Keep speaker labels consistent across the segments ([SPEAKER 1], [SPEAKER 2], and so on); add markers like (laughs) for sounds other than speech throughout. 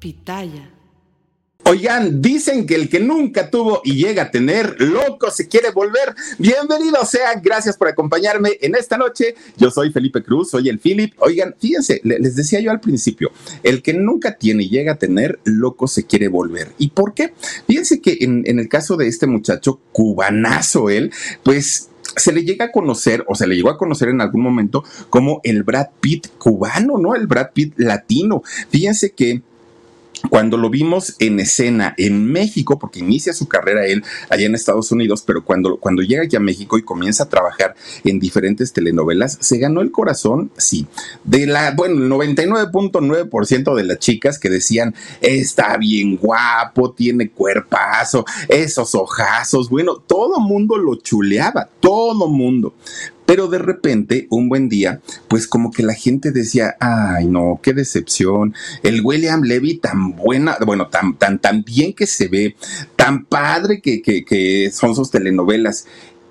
[SPEAKER 1] Pitaya.
[SPEAKER 2] Oigan, dicen que el que nunca tuvo y llega a tener, loco se quiere volver. Bienvenido sean, gracias por acompañarme en esta noche. Yo soy Felipe Cruz, soy el Philip. Oigan, fíjense, les decía yo al principio, el que nunca tiene y llega a tener, loco se quiere volver. ¿Y por qué? Fíjense que en, en el caso de este muchacho, cubanazo él, pues se le llega a conocer o se le llegó a conocer en algún momento como el Brad Pitt cubano, ¿no? El Brad Pitt latino. Fíjense que cuando lo vimos en escena en México, porque inicia su carrera él allá en Estados Unidos, pero cuando, cuando llega aquí a México y comienza a trabajar en diferentes telenovelas, se ganó el corazón, sí, de la, bueno, el 99.9% de las chicas que decían, está bien guapo, tiene cuerpazo, esos ojazos, bueno, todo mundo lo chuleaba, todo mundo. Pero de repente, un buen día, pues como que la gente decía, ay no, qué decepción, el William Levy tan buena, bueno, tan, tan, tan bien que se ve, tan padre que, que, que son sus telenovelas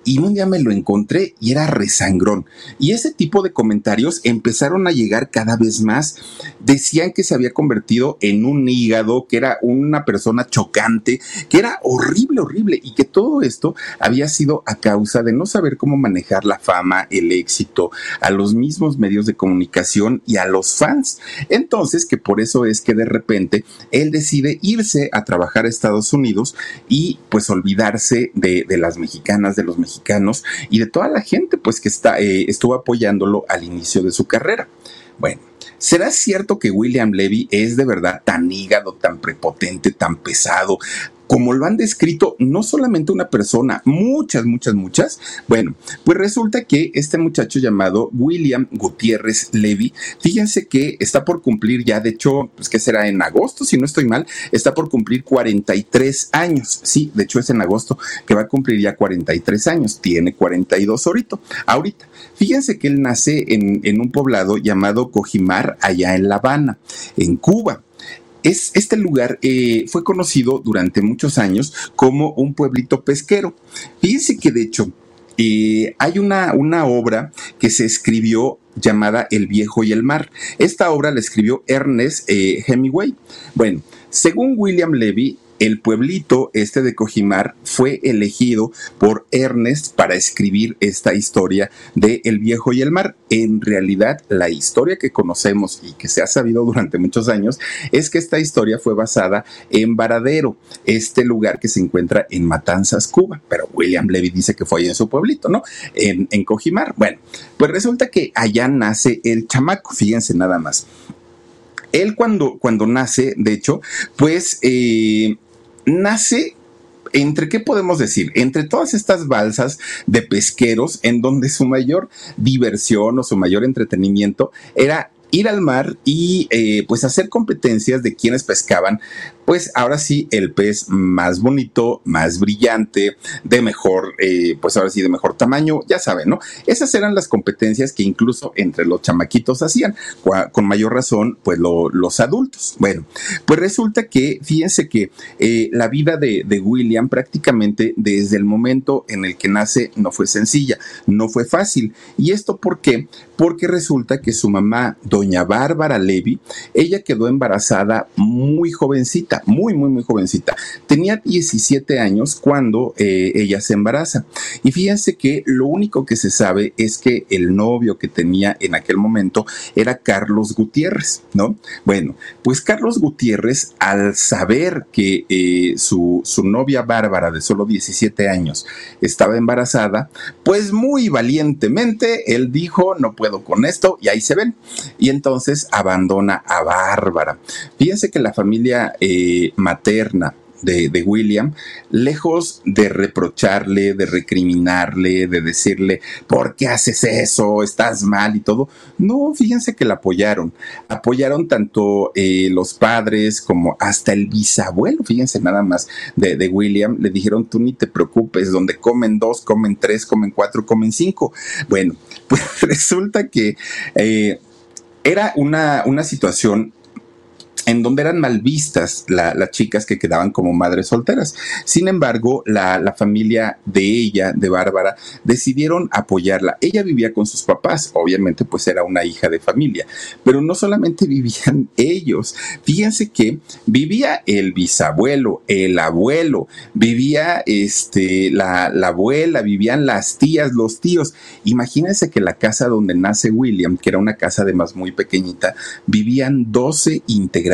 [SPEAKER 2] y un día me lo encontré y era resangrón. Y ese tipo de comentarios empezaron a llegar cada vez más. Decían que se había convertido en un hígado, que era una persona chocante, que era horrible, horrible y que todo esto había sido a causa de no saber cómo manejar la fama, el éxito, a los mismos medios de comunicación y a los fans. Entonces, que por eso es que de repente él decide irse a trabajar a Estados Unidos y pues olvidarse de, de las mexicanas, de los mexicanos y de toda la gente pues que está, eh, estuvo apoyándolo al inicio de su carrera. Bueno, ¿será cierto que William Levy es de verdad tan hígado, tan prepotente, tan pesado? Como lo han descrito no solamente una persona, muchas, muchas, muchas. Bueno, pues resulta que este muchacho llamado William Gutiérrez Levy, fíjense que está por cumplir ya, de hecho, pues que será en agosto, si no estoy mal, está por cumplir 43 años. Sí, de hecho es en agosto que va a cumplir ya 43 años, tiene 42 ahorita. ahorita. Fíjense que él nace en, en un poblado llamado Cojimar, allá en La Habana, en Cuba es, este lugar eh, fue conocido durante muchos años como un pueblito pesquero. Fíjense que de hecho eh, hay una, una obra que se escribió llamada El viejo y el mar. Esta obra la escribió Ernest eh, Hemingway. Bueno, según William Levy, el pueblito este de Cojimar fue elegido por Ernest para escribir esta historia de El viejo y el mar. En realidad, la historia que conocemos y que se ha sabido durante muchos años es que esta historia fue basada en Varadero, este lugar que se encuentra en Matanzas, Cuba. Pero William Levy dice que fue ahí en su pueblito, ¿no? En, Cojimar. Bueno, pues resulta que allá nace el chamaco, fíjense nada más. Él cuando, cuando nace, de hecho, pues eh, nace entre qué podemos decir, entre todas estas balsas de pesqueros en donde su mayor diversión o su mayor entretenimiento era ir al mar y eh, pues hacer competencias de quienes pescaban, pues ahora sí el pez más bonito, más brillante, de mejor, eh, pues ahora sí de mejor tamaño, ya saben, ¿no? Esas eran las competencias que incluso entre los chamaquitos hacían, con mayor razón, pues los adultos. Bueno, pues resulta que, fíjense que eh, la vida de, de William prácticamente desde el momento en el que nace no fue sencilla, no fue fácil. ¿Y esto por qué? Porque resulta que su mamá, doña Bárbara Levy, ella quedó embarazada muy jovencita, muy, muy, muy jovencita. Tenía 17 años cuando eh, ella se embaraza. Y fíjense que lo único que se sabe es que el novio que tenía en aquel momento era Carlos Gutiérrez, ¿no? Bueno, pues Carlos Gutiérrez, al saber que eh, su, su novia Bárbara, de solo 17 años, estaba embarazada, pues muy valientemente él dijo, no puedo con esto, y ahí se ven. Y entonces abandona a Bárbara. Fíjense que la familia eh, materna de, William, lejos de reprocharle, de recriminarle, de decirle, ¿por qué haces eso? Estás mal y todo. No, fíjense que la apoyaron. Apoyaron tanto eh, los padres como hasta el bisabuelo, fíjense nada más, de, William. Le dijeron, tú ni te preocupes, donde comen dos, comen tres, comen cuatro, comen cinco. Bueno, (laughs) pues resulta que... Eh, era una, una situación en donde eran mal vistas las chicas que quedaban como madres solteras. Sin embargo, la, familia de ella, de Bárbara, decidieron apoyarla. Ella vivía con sus papás, obviamente pues era una hija de familia, pero no solamente (laughs) vivían ellos, fíjense que vivía el bisabuelo, el abuelo, vivía este, la, la abuela, vivían las tías, los tíos. Imagínense que la casa donde nace William, que era una casa además muy pequeñita, vivían 12 integrantes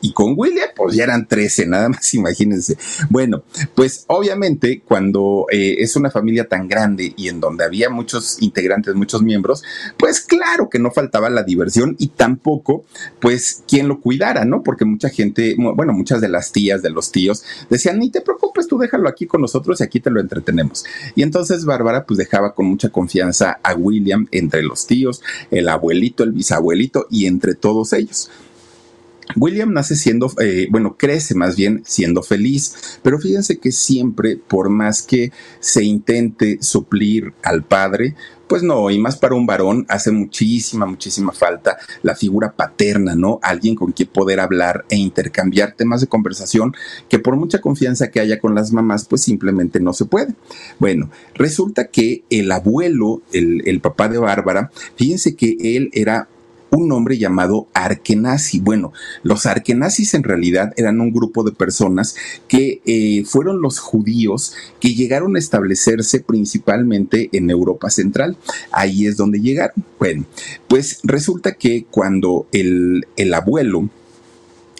[SPEAKER 2] y con William, pues ya eran 13, nada más (laughs) imagínense. Bueno, pues obviamente cuando eh, es una familia tan grande y en donde había muchos integrantes, muchos miembros, pues claro que no faltaba la diversión y tampoco, pues, quien lo cuidara, ¿no? Porque mucha gente, bueno, muchas de las tías, de los tíos, decían, ni te preocupes, tú déjalo aquí con nosotros y aquí te lo entretenemos. Y entonces Bárbara, pues, dejaba con mucha confianza a William entre los tíos, el abuelito, el bisabuelito y entre todos ellos. William nace siendo, eh, bueno, crece más bien siendo feliz, pero fíjense que siempre, por más que se intente suplir al padre, pues no, y más para un varón hace muchísima, muchísima falta la figura paterna, ¿no? Alguien con quien poder hablar e intercambiar temas de conversación que por mucha confianza que haya con las mamás, pues simplemente no se puede. Bueno, resulta que el abuelo, el, el papá de Bárbara, fíjense que él era un hombre llamado Arkenazi. Bueno, los Arkenazis en realidad eran un grupo de personas que eh, fueron los judíos que llegaron a establecerse principalmente en Europa Central. Ahí es donde llegaron. Bueno, pues resulta que cuando el, el abuelo,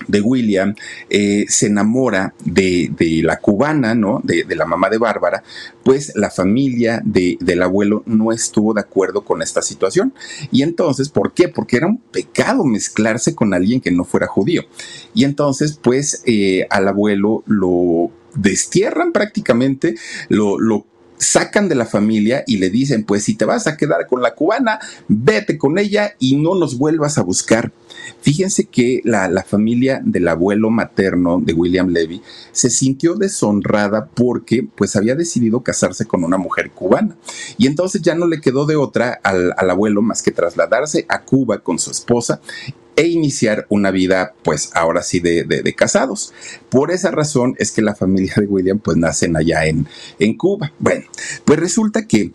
[SPEAKER 2] de William eh, se enamora de, la cubana, ¿no? De, la mamá de Bárbara, pues la familia del abuelo no estuvo de acuerdo con esta situación. Y entonces, ¿por qué? Porque era un pecado mezclarse con alguien que no fuera judío. Y entonces, pues eh, al abuelo lo destierran prácticamente, lo, lo sacan de la familia y le dicen, pues si te vas a quedar con la cubana, vete con ella y no nos vuelvas a buscar. Fíjense que la, la, familia del abuelo materno de William Levy se sintió deshonrada porque pues había decidido casarse con una mujer cubana. Y entonces ya no le quedó de otra al, al abuelo más que trasladarse a Cuba con su esposa e iniciar una vida, pues ahora sí, de, de, casados. Por esa razón es que la familia de William, pues nacen allá en, en Cuba. Bueno, pues resulta que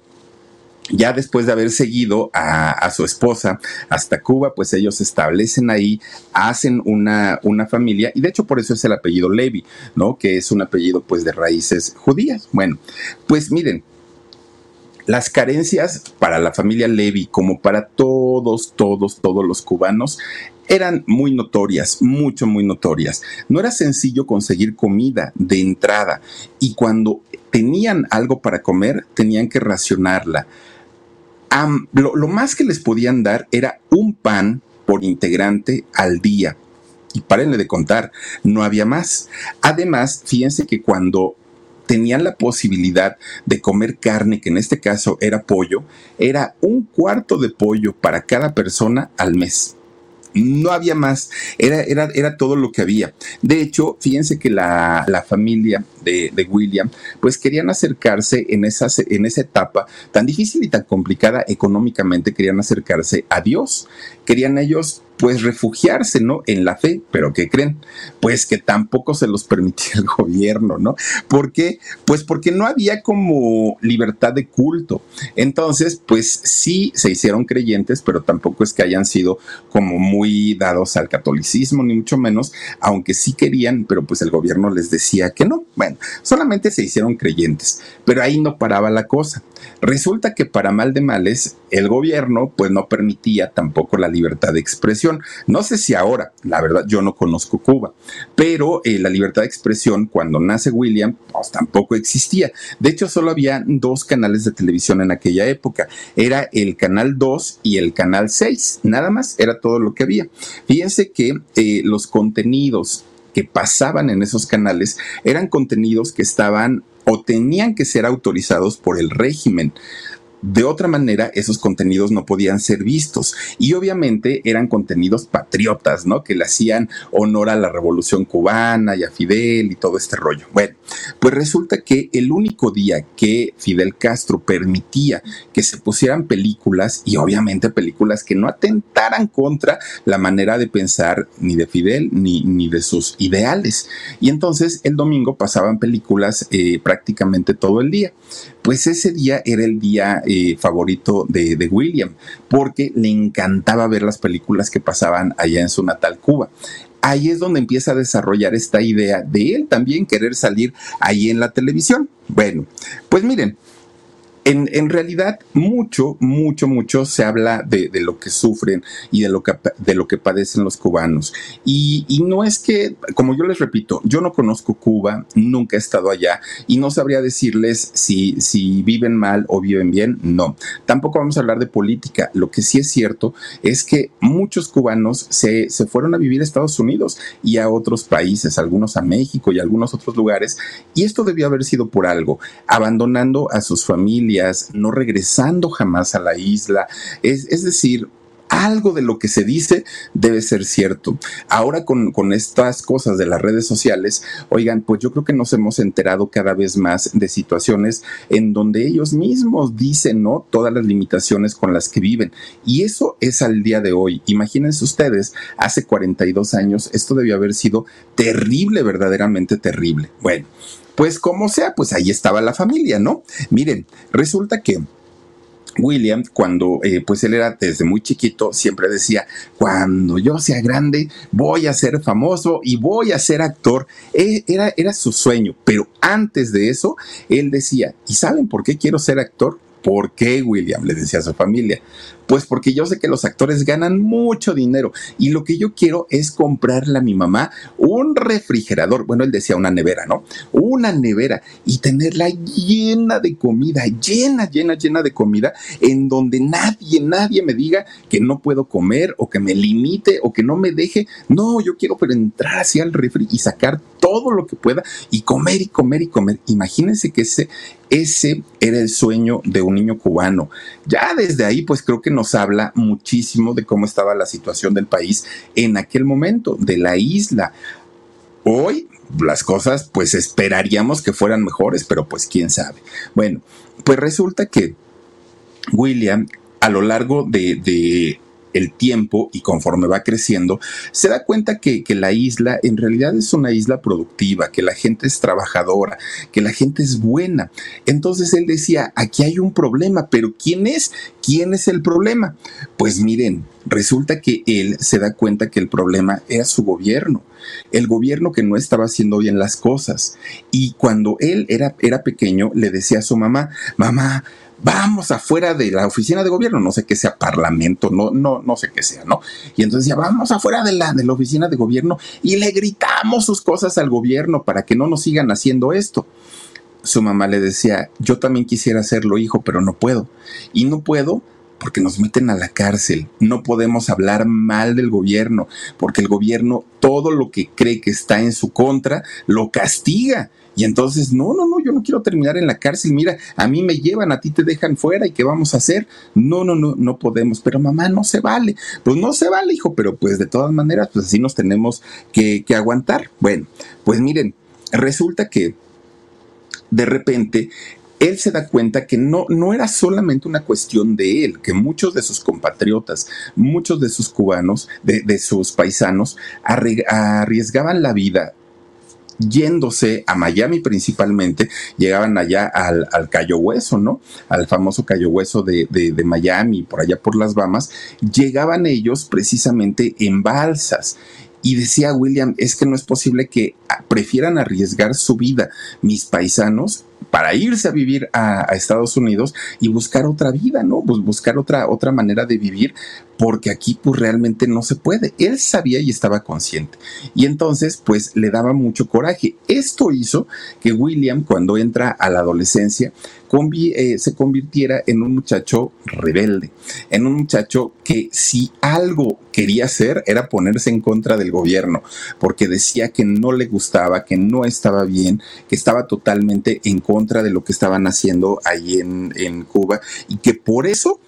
[SPEAKER 2] ya después de haber seguido a, su esposa hasta Cuba, pues ellos se establecen ahí, hacen una, una familia, y de hecho por eso es el apellido Levy, ¿no? Que es un apellido pues de raíces judías. Bueno, pues miren, las carencias para la familia Levy, como para todos, todos, todos los cubanos, eran muy notorias, mucho, muy notorias. No era sencillo conseguir comida de entrada y cuando tenían algo para comer, tenían que racionarla. Lo, lo más que les podían dar era un pan por integrante al día. Y párenle de contar, no había más. Además, fíjense que cuando tenían la posibilidad de comer carne, que en este caso era pollo, era un cuarto de pollo para cada persona al mes. No había más, era, era, era todo lo que había. De hecho, fíjense que la, la familia de, William, pues querían acercarse en, en esa etapa tan difícil y tan complicada económicamente, querían acercarse a Dios. Querían ellos pues refugiarse, ¿no? En la fe, pero ¿qué creen? Pues que tampoco se los permitía el gobierno, ¿no? ¿Por qué? Pues porque no había como libertad de culto. Entonces, pues sí se hicieron creyentes, pero tampoco es que hayan sido como muy dados al catolicismo, ni mucho menos, aunque sí querían, pero pues el gobierno les decía que no. Bueno, solamente se hicieron creyentes, pero ahí no paraba la cosa. Resulta que para mal de males, el gobierno pues no permitía tampoco la libertad de expresión. No sé si ahora, la verdad yo no conozco Cuba, pero eh, la libertad de expresión cuando nace William pues tampoco existía. De hecho solo había dos canales de televisión en aquella época. Era el canal 2 y el canal 6. Nada más era todo lo que había. Fíjense que eh, los contenidos que pasaban en esos canales eran contenidos que estaban o tenían que ser autorizados por el régimen. De otra manera, esos contenidos no podían ser vistos. Y obviamente eran contenidos patriotas, ¿no? Que le hacían honor a la revolución cubana y a Fidel y todo este rollo. Bueno, pues resulta que el único día que Fidel Castro permitía que se pusieran películas, y obviamente películas que no atentaran contra la manera de pensar ni de Fidel ni, ni de sus ideales. Y entonces el domingo pasaban películas eh, prácticamente todo el día pues ese día era el día eh, favorito de, de, William, porque le encantaba ver las películas que pasaban allá en su natal Cuba. Ahí es donde empieza a desarrollar esta idea de él también querer salir ahí en la televisión. Bueno, pues miren, en, realidad, mucho, mucho, mucho se habla de, lo que sufren y de lo que, de lo que padecen los cubanos. Y, no es que, como yo les repito, yo no conozco Cuba, nunca he estado allá y no sabría decirles si, si viven mal o viven bien, no. Tampoco vamos a hablar de política. Lo que sí es cierto es que muchos cubanos se, se fueron a vivir a Estados Unidos y a otros países, algunos a México y algunos otros lugares, y esto debió haber sido por algo, abandonando a sus familias no regresando jamás a la isla. Es, es decir, algo de lo que se dice debe ser cierto. Ahora con, con, estas cosas de las redes sociales, oigan, pues yo creo que nos hemos enterado cada vez más de situaciones en donde ellos mismos dicen, ¿no? Todas las limitaciones con las que viven. Y eso es al día de hoy. Imagínense ustedes, hace 42 años, esto debió haber sido terrible, verdaderamente terrible. Bueno, pues como sea, pues ahí estaba la familia, ¿no? Miren, resulta que... William, cuando eh, pues él era desde muy chiquito, siempre decía, cuando yo sea grande, voy a ser famoso y voy a ser actor. E, era, era su sueño, pero antes de eso, él decía, ¿y saben por qué quiero ser actor? ¿Por qué, William? Le decía a su familia. Pues porque yo sé que los actores ganan mucho dinero y lo que yo quiero es comprarle a mi mamá un refrigerador, bueno, él decía una nevera, ¿no? Una nevera y tenerla llena de comida, llena, llena, llena de comida, en donde nadie, nadie me diga que no puedo comer o que me limite o que no me deje. No, yo quiero pero entrar hacia el refri y sacar todo lo que pueda y comer y comer y comer. Imagínense que ese, ese era el sueño de un niño cubano. Ya desde ahí, pues creo que nos habla muchísimo de cómo estaba la situación del país en aquel momento, de la isla. Hoy las cosas, pues esperaríamos que fueran mejores, pero pues quién sabe. Bueno, pues resulta que William, a lo largo de, de el tiempo y conforme va creciendo, se da cuenta que, que, la isla en realidad es una isla productiva, que la gente es trabajadora, que la gente es buena. Entonces él decía, aquí hay un problema, pero ¿quién es? ¿Quién es el problema? Pues miren, resulta que él se da cuenta que el problema era su gobierno, el gobierno que no estaba haciendo bien las cosas. Y cuando él era, era pequeño, le decía a su mamá, mamá, vamos afuera de la oficina de gobierno, no sé qué sea parlamento, no, no, no sé qué sea, ¿no? Y entonces ya vamos afuera de la, de la oficina de gobierno y le gritamos sus cosas al gobierno para que no nos sigan haciendo esto. Su mamá le decía, yo también quisiera hacerlo, hijo, pero no puedo. Y no puedo porque nos meten a la cárcel. No podemos hablar mal del gobierno, porque el gobierno todo lo que cree que está en su contra lo castiga. Y entonces, no, no, no, yo no quiero terminar en la cárcel. Mira, a mí me llevan, a ti te dejan fuera y qué vamos a hacer. No, no, no, no podemos. Pero mamá, no se vale. Pues no se vale, hijo, pero pues de todas maneras, pues así nos tenemos que, que aguantar. Bueno, pues miren, resulta que de repente él se da cuenta que no, no era solamente una cuestión de él, que muchos de sus compatriotas, muchos de sus cubanos, de, de sus paisanos, arriesgaban la vida yéndose a Miami principalmente, llegaban allá al, al Cayo Hueso, ¿no? Al famoso Cayo Hueso de, de, Miami, por allá por las Bahamas, llegaban ellos precisamente en balsas. Y decía William, es que no es posible que prefieran arriesgar su vida mis paisanos para irse a vivir a, a, Estados Unidos y buscar otra vida, ¿no? buscar otra, otra manera de vivir porque aquí pues realmente no se puede. Él sabía y estaba consciente. Y entonces pues le daba mucho coraje. Esto hizo que William cuando entra a la adolescencia eh, se convirtiera en un muchacho rebelde, en un muchacho que si algo quería hacer era ponerse en contra del gobierno, porque decía que no le gustaba, que no estaba bien, que estaba totalmente en contra de lo que estaban haciendo ahí en, en Cuba y que por eso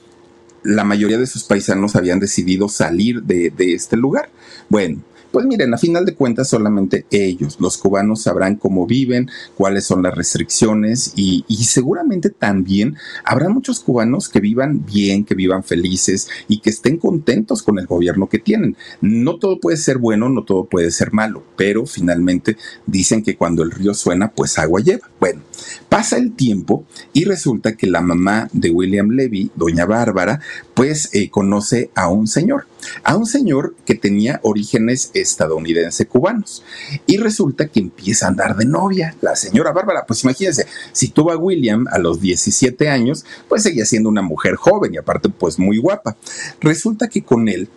[SPEAKER 2] la mayoría de sus paisanos habían decidido salir de, de este lugar. Bueno, pues miren, a final de cuentas solamente ellos, los cubanos, sabrán cómo viven, cuáles son las restricciones y, seguramente también habrá muchos cubanos que vivan bien, que vivan felices y que estén contentos con el gobierno que tienen. No todo puede ser bueno, no todo puede ser malo, pero finalmente dicen que cuando el río suena, pues agua lleva. Bueno, pasa el tiempo y resulta que la mamá de William Levy, doña Bárbara, pues eh, conoce a un señor, a un señor que tenía orígenes estadounidense cubanos. Y resulta que empieza a andar de novia la señora Bárbara. Pues imagínense, si tuvo a William a los 17 años, pues seguía siendo una mujer joven y aparte pues muy guapa. Resulta que con él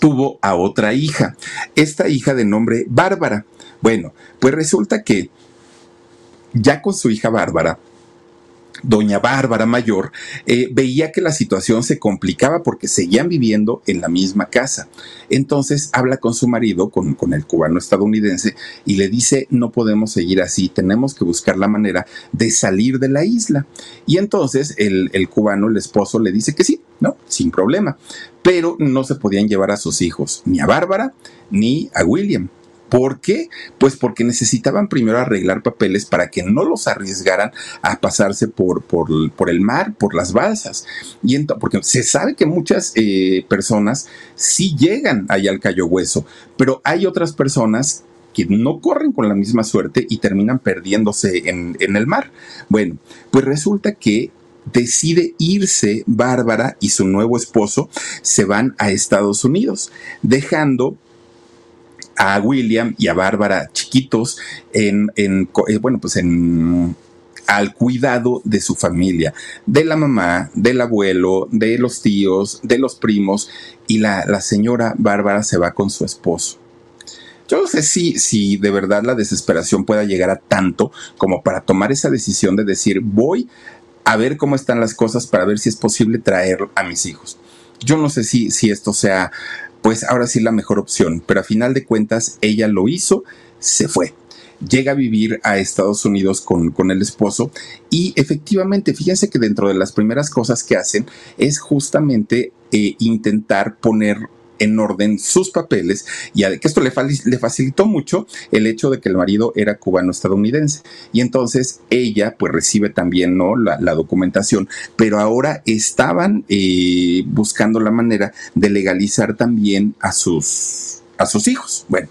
[SPEAKER 2] tuvo a otra hija, esta hija de nombre Bárbara. Bueno, pues resulta que ya con su hija Bárbara, doña Bárbara Mayor, eh, veía que la situación se complicaba porque seguían viviendo en la misma casa. Entonces habla con su marido, con, el cubano estadounidense, y le dice, no podemos seguir así, tenemos que buscar la manera de salir de la isla. Y entonces el, el cubano, el esposo, le dice que sí, ¿no? Sin problema. Pero no se podían llevar a sus hijos, ni a Bárbara, ni a William. ¿Por qué? Pues porque necesitaban primero arreglar papeles para que no los arriesgaran a pasarse por, por, por el mar, por las balsas. Y porque se sabe que muchas eh, personas sí llegan allá al Cayo Hueso, pero hay otras personas que no corren con la misma suerte y terminan perdiéndose en, en el mar. Bueno, pues resulta que decide irse Bárbara y su nuevo esposo se van a Estados Unidos, dejando a William y a Bárbara chiquitos en, en eh, bueno, pues en al cuidado de su familia, de la mamá, del abuelo, de los tíos, de los primos, y la, la señora Bárbara se va con su esposo. Yo no sé si, si de verdad la desesperación pueda llegar a tanto como para tomar esa decisión de decir voy a ver cómo están las cosas para ver si es posible traer a mis hijos. Yo no sé si, si esto sea pues ahora sí la mejor opción. Pero a final de cuentas, ella lo hizo, se fue. Llega a vivir a Estados Unidos con, con el esposo y efectivamente, fíjense que dentro de las primeras cosas que hacen es justamente eh, intentar poner en orden sus papeles y que esto le, facilitó mucho el hecho de que el marido era cubano-estadounidense. Y entonces ella pues recibe también ¿no? la, documentación, pero ahora estaban eh, buscando la manera de legalizar también a sus, a sus hijos. Bueno.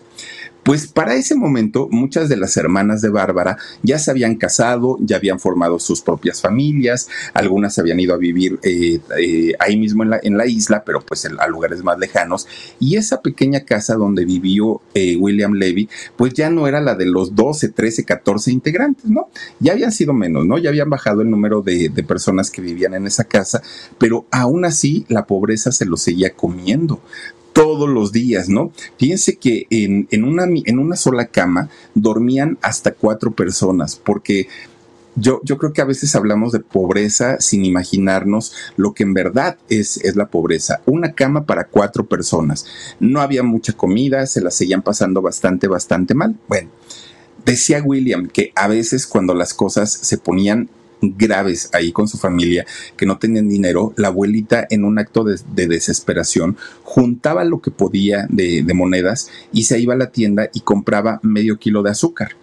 [SPEAKER 2] Pues para ese momento muchas de las hermanas de Bárbara ya se habían casado, ya habían formado sus propias familias, algunas habían ido a vivir eh, eh, ahí mismo en la, en la, isla, pero pues a lugares más lejanos. Y esa pequeña casa donde vivió eh, William Levy, pues ya no era la de los 12, 13, 14 integrantes, ¿no? Ya habían sido menos, ¿no? Ya habían bajado el número de, de personas que vivían en esa casa, pero aún así la pobreza se lo seguía comiendo todos los días, ¿no? Fíjense que en, en, una, en una sola cama dormían hasta cuatro personas, porque yo, yo, creo que a veces hablamos de pobreza sin imaginarnos lo que en verdad es, es, la pobreza. Una cama para cuatro personas. No había mucha comida, se la seguían pasando bastante, bastante mal. Bueno, decía William que a veces cuando las cosas se ponían graves ahí con su familia, que no tenían dinero, la abuelita en un acto de, desesperación juntaba lo que podía de, monedas y se iba a la tienda y compraba medio kilo de azúcar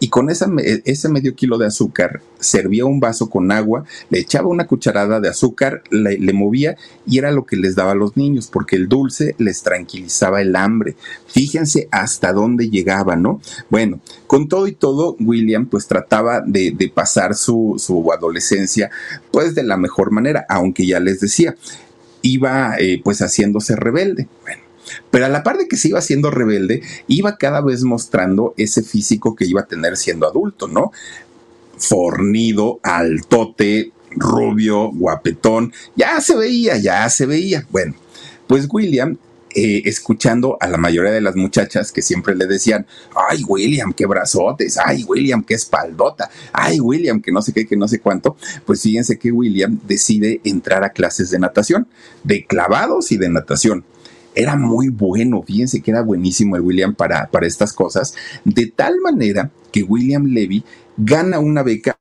[SPEAKER 2] y con ese medio kilo de azúcar servía un vaso con agua, le echaba una cucharada de azúcar, le, movía y era lo que les daba a los niños, porque el dulce les tranquilizaba el hambre. Fíjense hasta dónde llegaba, ¿no? Bueno, con todo y todo, William pues trataba de, pasar su, su, adolescencia pues de la mejor manera, aunque ya les decía, iba eh, pues haciéndose rebelde. Bueno pero a la par de que se iba siendo rebelde, iba cada vez mostrando ese físico que iba a tener siendo adulto, ¿no? Fornido, altote, rubio, guapetón, ya se veía, ya se veía. Bueno, Pues William eh, escuchando a la mayoría de las muchachas que siempre le decían, ay William, qué brazotes, ay William, qué espaldota, ay William, que no sé qué, que no sé cuánto, pues fíjense que William decide entrar a clases de natación, de clavados y de natación era muy bueno, fíjense que era buenísimo el William para, para estas cosas, de tal manera que William Levy gana una beca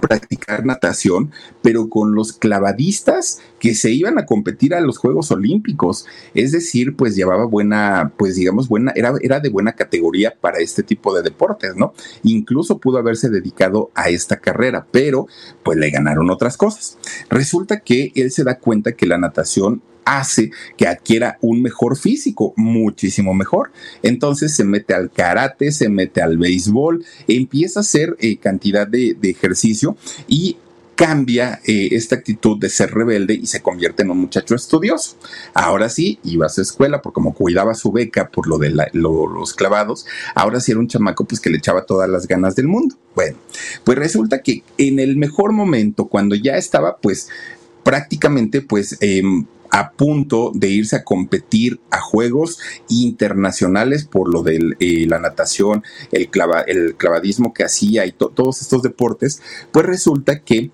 [SPEAKER 2] practicar natación, pero con los clavadistas que se iban a competir a los Juegos Olímpicos. Es decir, pues llevaba buena, pues digamos, buena, era, era de buena categoría para este tipo de deportes, ¿no? Incluso pudo haberse dedicado a esta carrera, pero pues le ganaron otras cosas. Resulta que él se da cuenta que la natación hace que adquiera un mejor físico, muchísimo mejor. Entonces se mete al karate, se mete al béisbol, empieza a hacer eh, cantidad de, ejercicio y cambia eh, esta actitud de ser rebelde y se convierte en un muchacho estudioso. Ahora sí, iba a su escuela, porque como cuidaba su beca por lo de los clavados, ahora sí era un chamaco pues que le echaba todas las ganas del mundo. Bueno, pues resulta que en el mejor momento, cuando ya estaba pues prácticamente pues... Em, a punto de irse a competir a juegos internacionales por lo de eh, la natación, el, el, clavadismo que hacía y todos estos deportes, pues resulta que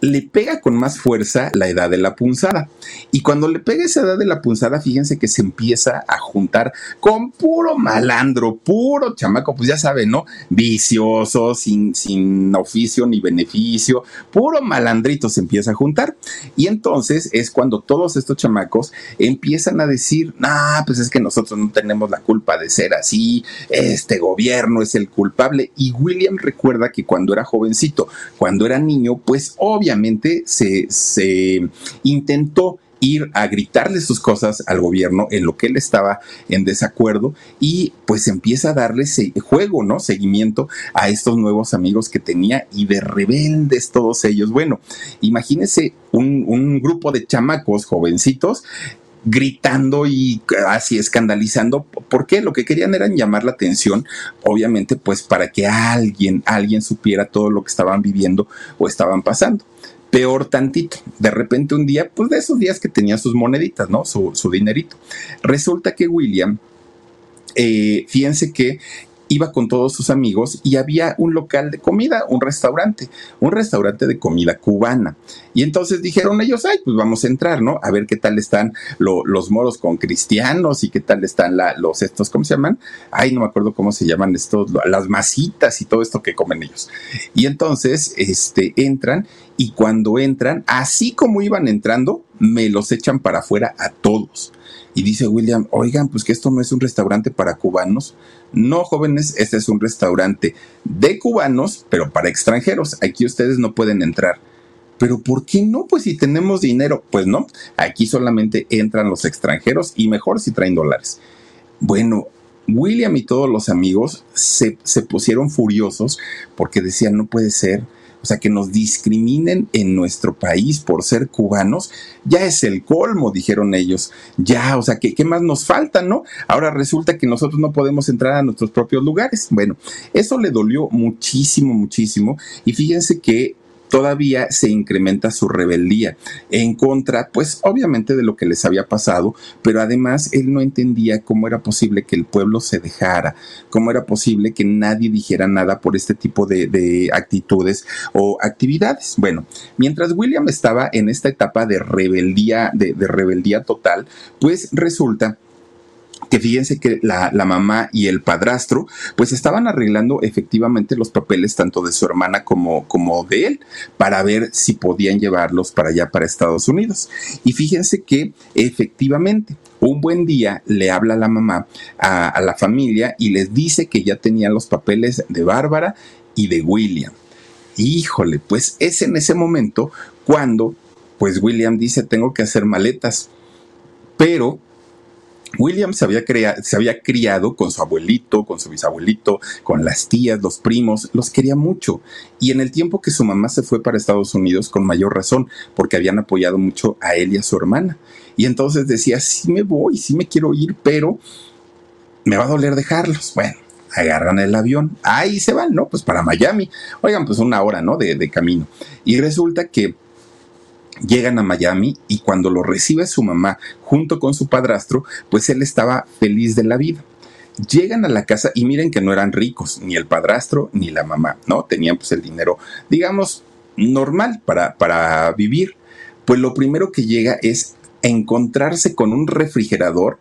[SPEAKER 2] le pega con más fuerza la edad de la punzada. Y cuando le pega esa edad de la punzada, fíjense que se empieza a juntar con puro malandro, puro chamaco, pues ya saben, ¿no? Vicioso, sin, sin oficio ni beneficio, puro malandrito se empieza a juntar. Y entonces es cuando todos estos chamacos empiezan a decir, ah, pues es que nosotros no tenemos la culpa de ser así, este gobierno es el culpable. Y William recuerda que cuando era jovencito, cuando era niño, pues obviamente obviamente se, intentó ir a gritarle sus cosas al gobierno en lo que él estaba en desacuerdo y pues empieza a darle juego, ¿no? Seguimiento a estos nuevos amigos que tenía y de rebeldes todos ellos. Bueno, imagínense un grupo de chamacos jovencitos gritando y así escandalizando. porque Lo que querían era llamar la atención, obviamente, pues para que alguien, alguien supiera todo lo que estaban viviendo o estaban pasando. Peor tantito, de repente un día, pues de esos días que tenía sus moneditas, ¿no? Su, su dinerito. Resulta que William, eh, fíjense que iba con todos sus amigos y había un local de comida, un restaurante, un restaurante de comida cubana. Y entonces dijeron ellos, ay, pues vamos a entrar, ¿no? A ver qué tal están los moros con cristianos y qué tal están los estos, ¿cómo se llaman? Ay, no me acuerdo cómo se llaman estos, las masitas y todo esto que comen ellos. Y entonces, este, entran y cuando entran, así como iban entrando, me los echan para afuera a todos. Y dice William, oigan, pues que esto no es un restaurante para cubanos. No, jóvenes, este es un restaurante de cubanos, pero para extranjeros. Aquí ustedes no pueden entrar. Pero ¿por qué no? Pues si tenemos dinero, pues no. Aquí solamente entran los extranjeros y mejor si traen dólares. Bueno, William y todos los amigos se, se pusieron furiosos porque decían, no puede ser o sea, que nos discriminen en nuestro país por ser cubanos, ya es el colmo, dijeron ellos. Ya, o sea, ¿qué, qué más nos falta, no? Ahora resulta que nosotros no podemos entrar a nuestros propios lugares. Bueno, eso le dolió muchísimo, muchísimo. Y fíjense que todavía se incrementa su rebeldía en contra, pues obviamente de lo que les había pasado, pero además él no entendía cómo era posible que el pueblo se dejara, cómo era posible que nadie dijera nada por este tipo de, actitudes o actividades. Bueno, mientras William estaba en esta etapa de rebeldía, de rebeldía total, pues resulta que fíjense que la, mamá y el padrastro pues estaban arreglando efectivamente los papeles tanto de su hermana como, como de él para ver si podían llevarlos para allá, para Estados Unidos. Y fíjense que efectivamente un buen día le habla la mamá a, a la familia y les dice que ya tenían los papeles de Bárbara y de William. Híjole, pues es en ese momento cuando pues William dice tengo que hacer maletas. Pero William se había, se había criado con su abuelito, con su bisabuelito, con las tías, los primos, los quería mucho. Y en el tiempo que su mamá se fue para Estados Unidos, con mayor razón, porque habían apoyado mucho a él y a su hermana. Y entonces decía, sí me voy, sí me quiero ir, pero me va a doler dejarlos. Bueno, agarran el avión, ahí se van, ¿no? Pues para Miami. Oigan, pues una hora, ¿no? De, de camino. Y resulta que llegan a Miami y cuando lo recibe su mamá junto con su padrastro, pues él estaba feliz de la vida. Llegan a la casa y miren que no eran ricos, ni el padrastro ni la mamá, ¿no? Tenían pues el dinero, digamos, normal para, para vivir. Pues lo primero que llega es encontrarse con un refrigerador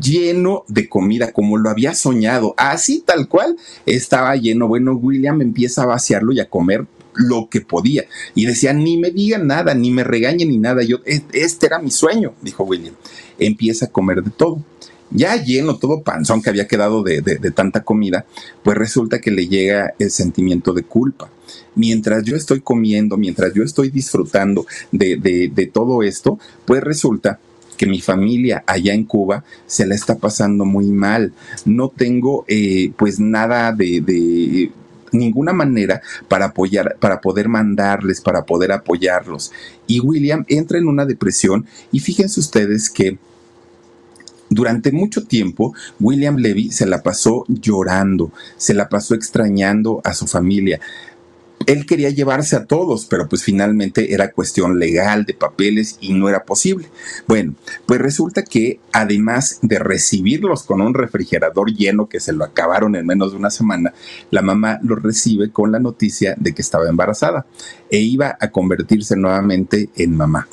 [SPEAKER 2] lleno de comida como lo había soñado, así tal cual estaba lleno. Bueno, William empieza a vaciarlo y a comer lo que podía. Y decía, ni me digan nada, ni me regañen ni nada. Yo, este era mi sueño, dijo William. Empieza a comer de todo. Ya lleno, todo panzón que había quedado de, tanta comida, pues resulta que le llega el sentimiento de culpa. Mientras yo estoy comiendo, mientras yo estoy disfrutando de, todo esto, pues resulta que mi familia allá en Cuba se la está pasando muy mal. No tengo eh, pues nada de, ninguna manera para apoyar, para poder mandarles, para poder apoyarlos. Y William entra en una depresión y fíjense ustedes que durante mucho tiempo, William Levy se la pasó llorando, se la pasó extrañando a su familia él quería llevarse a todos, pero pues finalmente era cuestión legal de papeles y no era posible. Bueno, pues resulta que además de recibirlos con un refrigerador lleno que se lo acabaron en menos de una semana, la mamá lo recibe con la noticia de que estaba embarazada e iba a convertirse nuevamente en mamá.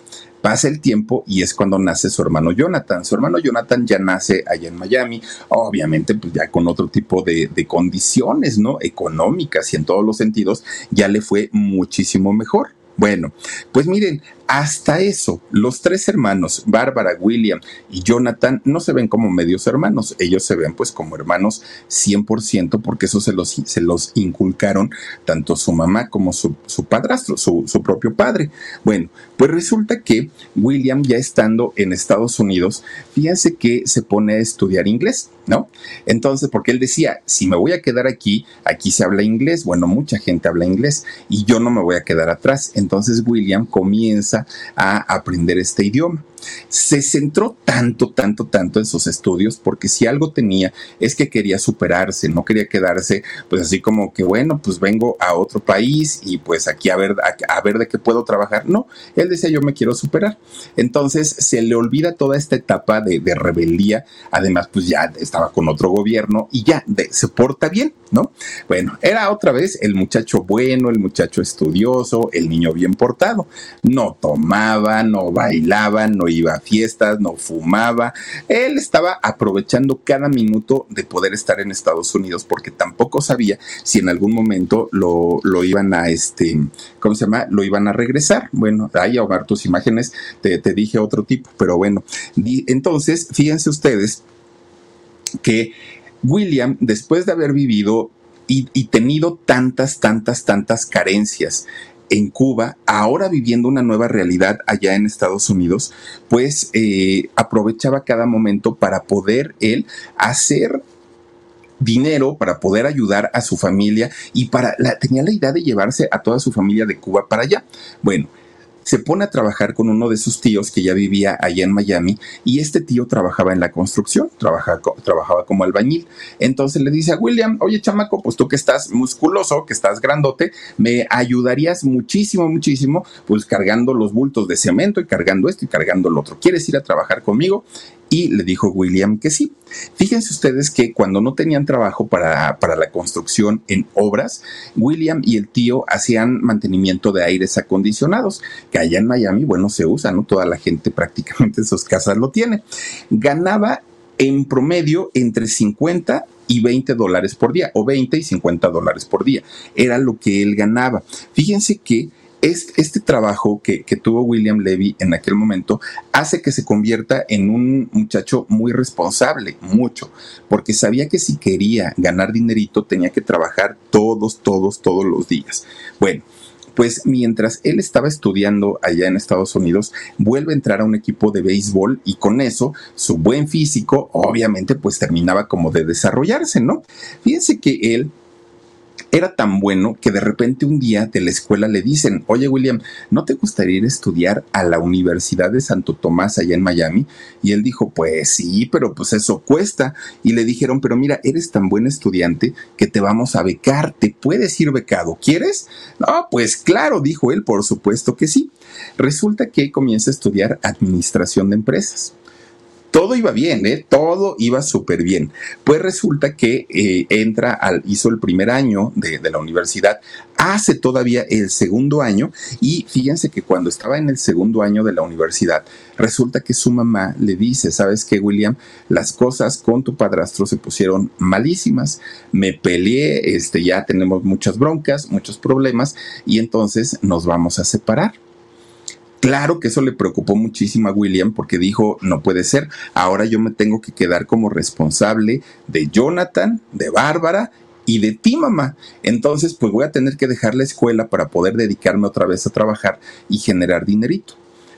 [SPEAKER 2] Pasa el tiempo y es cuando nace su hermano Jonathan. Su hermano Jonathan ya nace allá en Miami, obviamente pues ya con otro tipo de, de condiciones, ¿no? Económicas y en todos los sentidos, ya le fue muchísimo mejor. Bueno, pues miren, hasta eso, los tres hermanos, Bárbara, William y Jonathan, no se ven como medios hermanos, ellos se ven pues como hermanos 100% porque eso se los, se los inculcaron tanto su mamá como su, padrastro, su, su, propio padre. Bueno, pues resulta que William ya estando en Estados Unidos, fíjense que se pone a estudiar inglés, ¿no? Entonces, porque él decía, si me voy a quedar aquí, aquí se habla inglés, bueno, mucha gente habla inglés y yo no me voy a quedar atrás. Entonces William comienza a aprender este idioma se centró tanto, tanto, tanto en sus estudios, porque si algo tenía es que quería superarse, no quería quedarse pues así como que, bueno, pues vengo a otro país y pues aquí a ver, a, ver de qué puedo trabajar. No, él decía, yo me quiero superar. Entonces se le olvida toda esta etapa de, rebeldía, además pues ya estaba con otro gobierno y ya se porta bien, ¿no? Bueno, era otra vez el muchacho bueno, el muchacho estudioso, el niño bien portado. No tomaba, no bailaba, no iba a fiestas, no fumaba. Él estaba aprovechando cada minuto de poder estar en Estados Unidos porque tampoco sabía si en algún momento lo, iban a, este, ¿cómo se llama? Lo iban a regresar. Bueno, ahí ahogar tus imágenes, te, dije otro tipo, pero bueno. Entonces, fíjense ustedes que William, después de haber vivido y, tenido tantas, tantas, tantas carencias en Cuba, ahora viviendo una nueva realidad allá en Estados Unidos, pues eh, aprovechaba cada momento para poder él hacer dinero para poder ayudar a su familia y para la, tenía la idea de llevarse a toda su familia de Cuba para allá. Bueno, se pone a trabajar con uno de sus tíos que ya vivía allá en Miami y este tío trabajaba en la construcción, trabajaba, como albañil. Entonces le dice a William, oye chamaco, pues tú que estás musculoso, que estás grandote, me ayudarías muchísimo, muchísimo, pues cargando los bultos de cemento y cargando esto y cargando lo otro. ¿Quieres ir a trabajar conmigo? Y le dijo William que sí. Fíjense ustedes que cuando no tenían trabajo para, para, la construcción en obras, William y el tío hacían mantenimiento de aires acondicionados, que allá en Miami, bueno, se usa, ¿no? Toda la gente (laughs) prácticamente en sus casas lo tiene. Ganaba en promedio entre 50 y 20 dólares por día, o 20 y 50 dólares por día. Era lo que él ganaba. Fíjense que este, trabajo que, tuvo William Levy en aquel momento hace que se convierta en un muchacho muy responsable, mucho, porque sabía que si quería ganar dinerito tenía que trabajar todos, todos, todos los días. Bueno, pues mientras él estaba estudiando allá en Estados Unidos, vuelve a entrar a un equipo de béisbol y con eso su buen físico obviamente pues terminaba como de desarrollarse, ¿no? Fíjense que él Era tan bueno que de repente un día de la escuela le dicen, oye William, ¿no te gustaría ir a estudiar a la Universidad de Santo Tomás allá en Miami? Y él dijo, pues sí, pero pues eso cuesta. Y le dijeron, pero mira, eres tan buen estudiante que te vamos a becar, te puedes ir becado, ¿quieres? No, pues claro, dijo él, por supuesto que sí. Resulta que comienza a estudiar administración de empresas todo iba bien, ¿eh? todo iba súper bien. Pues resulta que eh, entra al, hizo el primer año de, de, la universidad, hace todavía el segundo año y fíjense que cuando estaba en el segundo año de la universidad, resulta que su mamá le dice, ¿sabes qué, William? Las cosas con tu padrastro se pusieron malísimas, me peleé, este, ya tenemos muchas broncas, muchos problemas y entonces nos vamos a separar. Claro que eso le preocupó muchísimo a William porque dijo, no puede ser, ahora yo me tengo que quedar como responsable de Jonathan, de Bárbara y de ti, mamá. Entonces, pues voy a tener que dejar la escuela para poder dedicarme otra vez a trabajar y generar dinerito.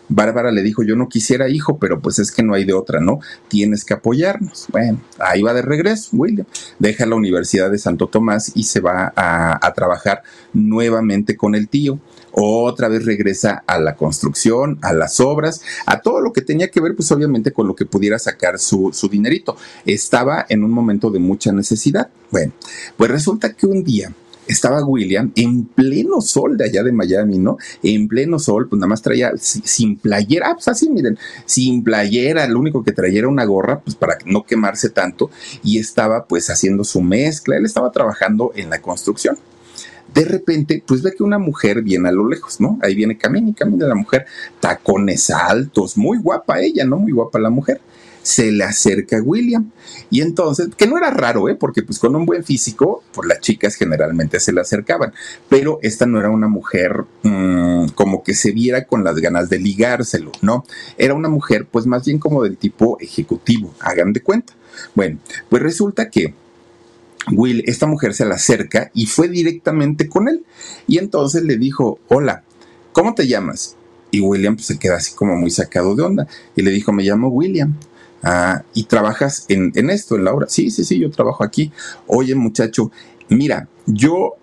[SPEAKER 2] Bárbara le dijo, yo no quisiera hijo, pero pues es que no hay de otra, ¿no? Tienes que apoyarnos. Bueno, ahí va de regreso, William. Deja la Universidad de Santo Tomás y se va a, a trabajar nuevamente con el tío otra vez regresa a la construcción, a las obras, a todo lo que tenía que ver, pues obviamente con lo que pudiera sacar su, su dinerito. Estaba en un momento de mucha necesidad. Bueno, pues resulta que un día estaba William en pleno sol de allá de Miami, ¿no? En pleno sol, pues nada más traía sin playera, pues así miren, sin playera, lo único que traía era una gorra, pues para no quemarse tanto, y estaba pues haciendo su mezcla, él estaba trabajando en la construcción de repente, pues ve que una mujer viene a lo lejos, ¿no? Ahí viene camina y camina la mujer, tacones altos, muy guapa ella, ¿no? Muy guapa la mujer. Se le acerca a William. Y entonces, que no era raro, ¿eh? Porque pues con un buen físico, pues las chicas generalmente se le acercaban. Pero esta no era una mujer mmm, como que se viera con las ganas de ligárselo, ¿no? Era una mujer pues más bien como del tipo ejecutivo, hagan de cuenta. Bueno, pues resulta que Will, esta mujer se la acerca y fue directamente con él. Y entonces le dijo, hola, ¿cómo te llamas? Y William pues, se queda así como muy sacado de onda. Y le dijo, me llamo William. Ah, ¿y trabajas en, en esto, en la obra? Sí, sí, sí, yo trabajo aquí. Oye, muchacho, mira, yo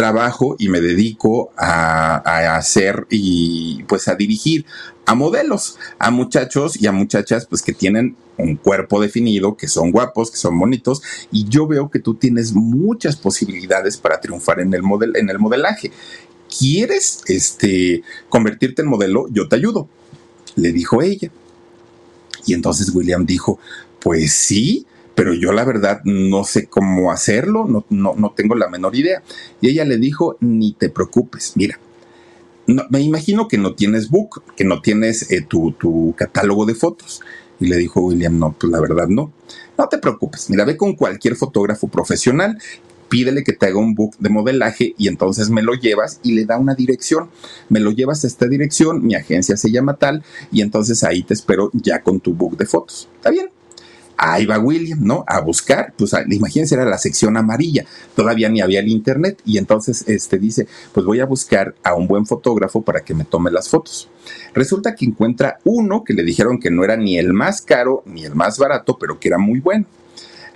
[SPEAKER 2] trabajo y me dedico a, a, hacer y pues a dirigir a modelos, a muchachos y a muchachas pues que tienen un cuerpo definido, que son guapos, que son bonitos y yo veo que tú tienes muchas posibilidades para triunfar en el, model, en el modelaje. ¿Quieres este, convertirte en modelo? Yo te ayudo, le dijo ella. Y entonces William dijo, pues sí, pero yo la verdad no sé cómo hacerlo, no, no, no tengo la menor idea. Y ella le dijo, ni te preocupes, mira, me imagino que no tienes book, que no tienes eh, tu, tu, catálogo de fotos. Y le dijo William, no, pues la verdad no. No te preocupes, mira, ve con cualquier fotógrafo profesional, pídele que te haga un book de modelaje y entonces me lo llevas y le da una dirección. Me lo llevas a esta dirección, mi agencia se llama tal y entonces ahí te espero ya con tu book de fotos. ¿Está bien? Ahí va William, ¿no? A buscar, pues imagínense, era la sección amarilla, todavía ni había el internet y entonces este dice, pues voy a buscar a un buen fotógrafo para que me tome las fotos. Resulta que encuentra uno que le dijeron que no era ni el más caro ni el más barato, pero que era muy bueno.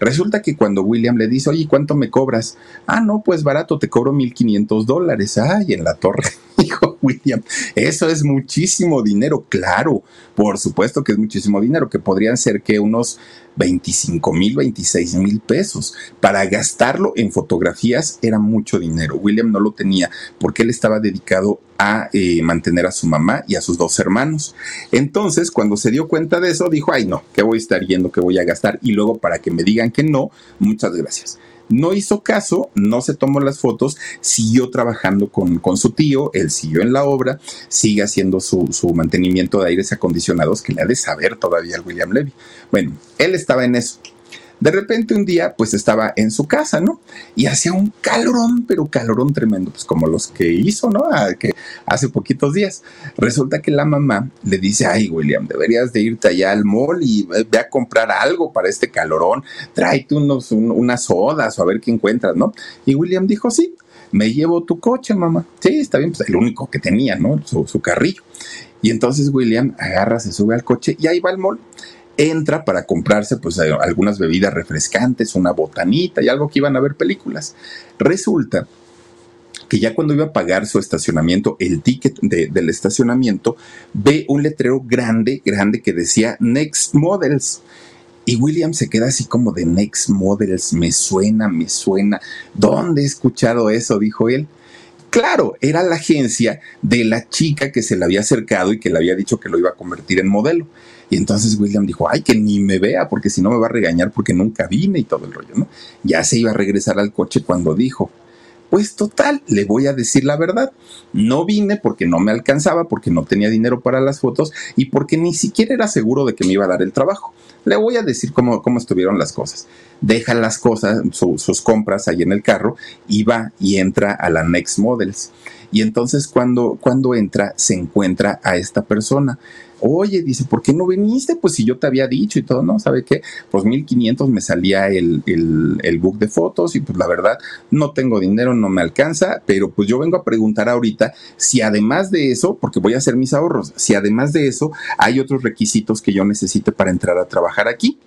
[SPEAKER 2] Resulta que cuando William le dice, oye, ¿cuánto me cobras? Ah, no, pues barato, te cobro 1.500 dólares. Ay, en la torre, (laughs) dijo William, eso es muchísimo dinero, claro, por supuesto que es muchísimo dinero, que podrían ser que unos 25 mil, 26 mil pesos. Para gastarlo en fotografías era mucho dinero. William no lo tenía porque él estaba dedicado a eh, mantener a su mamá y a sus dos hermanos. Entonces, cuando se dio cuenta de eso, dijo, ay no, que voy a estar yendo, que voy a gastar. Y luego para que me digan que no, muchas gracias. No hizo caso, no se tomó las fotos, siguió trabajando con, con su tío, él siguió en la obra, sigue haciendo su, su, mantenimiento de aires acondicionados que le ha de saber todavía el William Levy. Bueno, él estaba en eso. De repente un día, pues estaba en su casa, ¿no? Y hacía un calorón, pero calorón tremendo, pues como los que hizo, ¿no? A, que hace poquitos días. Resulta que la mamá le dice, ay, William, deberías de irte allá al mall y ve a comprar algo para este calorón, tráete unos, un, unas sodas o a ver qué encuentras, ¿no? Y William dijo, sí, me llevo tu coche, mamá. Sí, está bien, pues el único que tenía, ¿no? Su, su carrillo. Y entonces William agarra, se sube al coche y ahí va al mall entra para comprarse pues algunas bebidas refrescantes, una botanita y algo que iban a ver películas. Resulta que ya cuando iba a pagar su estacionamiento, el ticket del estacionamiento, ve un letrero grande, grande que decía Next Models. Y William se queda así como de Next Models, me suena, me suena. ¿Dónde he escuchado eso? dijo él. Claro, era la agencia de la chica que se le había acercado y que le había dicho que lo iba a convertir en modelo. Y entonces William dijo, ay, que ni me vea, porque si no me va a regañar porque nunca vine y todo el rollo, ¿no? Ya se iba a regresar al coche cuando dijo, pues total, le voy a decir la verdad. No vine porque no me alcanzaba, porque no tenía dinero para las fotos y porque ni siquiera era seguro de que me iba a dar el trabajo. Le voy a decir cómo, cómo estuvieron las cosas. Deja las cosas, sus compras ahí en el carro y va y entra a la Next Models. Y entonces cuando, cuando entra se encuentra a esta persona oye, dice, ¿por qué no viniste? Pues si yo te había dicho y todo, ¿no? ¿Sabe qué? Pues 1500 me salía el, el, book de fotos y pues la verdad no tengo dinero, no me alcanza, pero pues yo vengo a preguntar ahorita si además de eso, porque voy a hacer mis ahorros, si además de eso hay otros requisitos que yo necesite para entrar a trabajar aquí.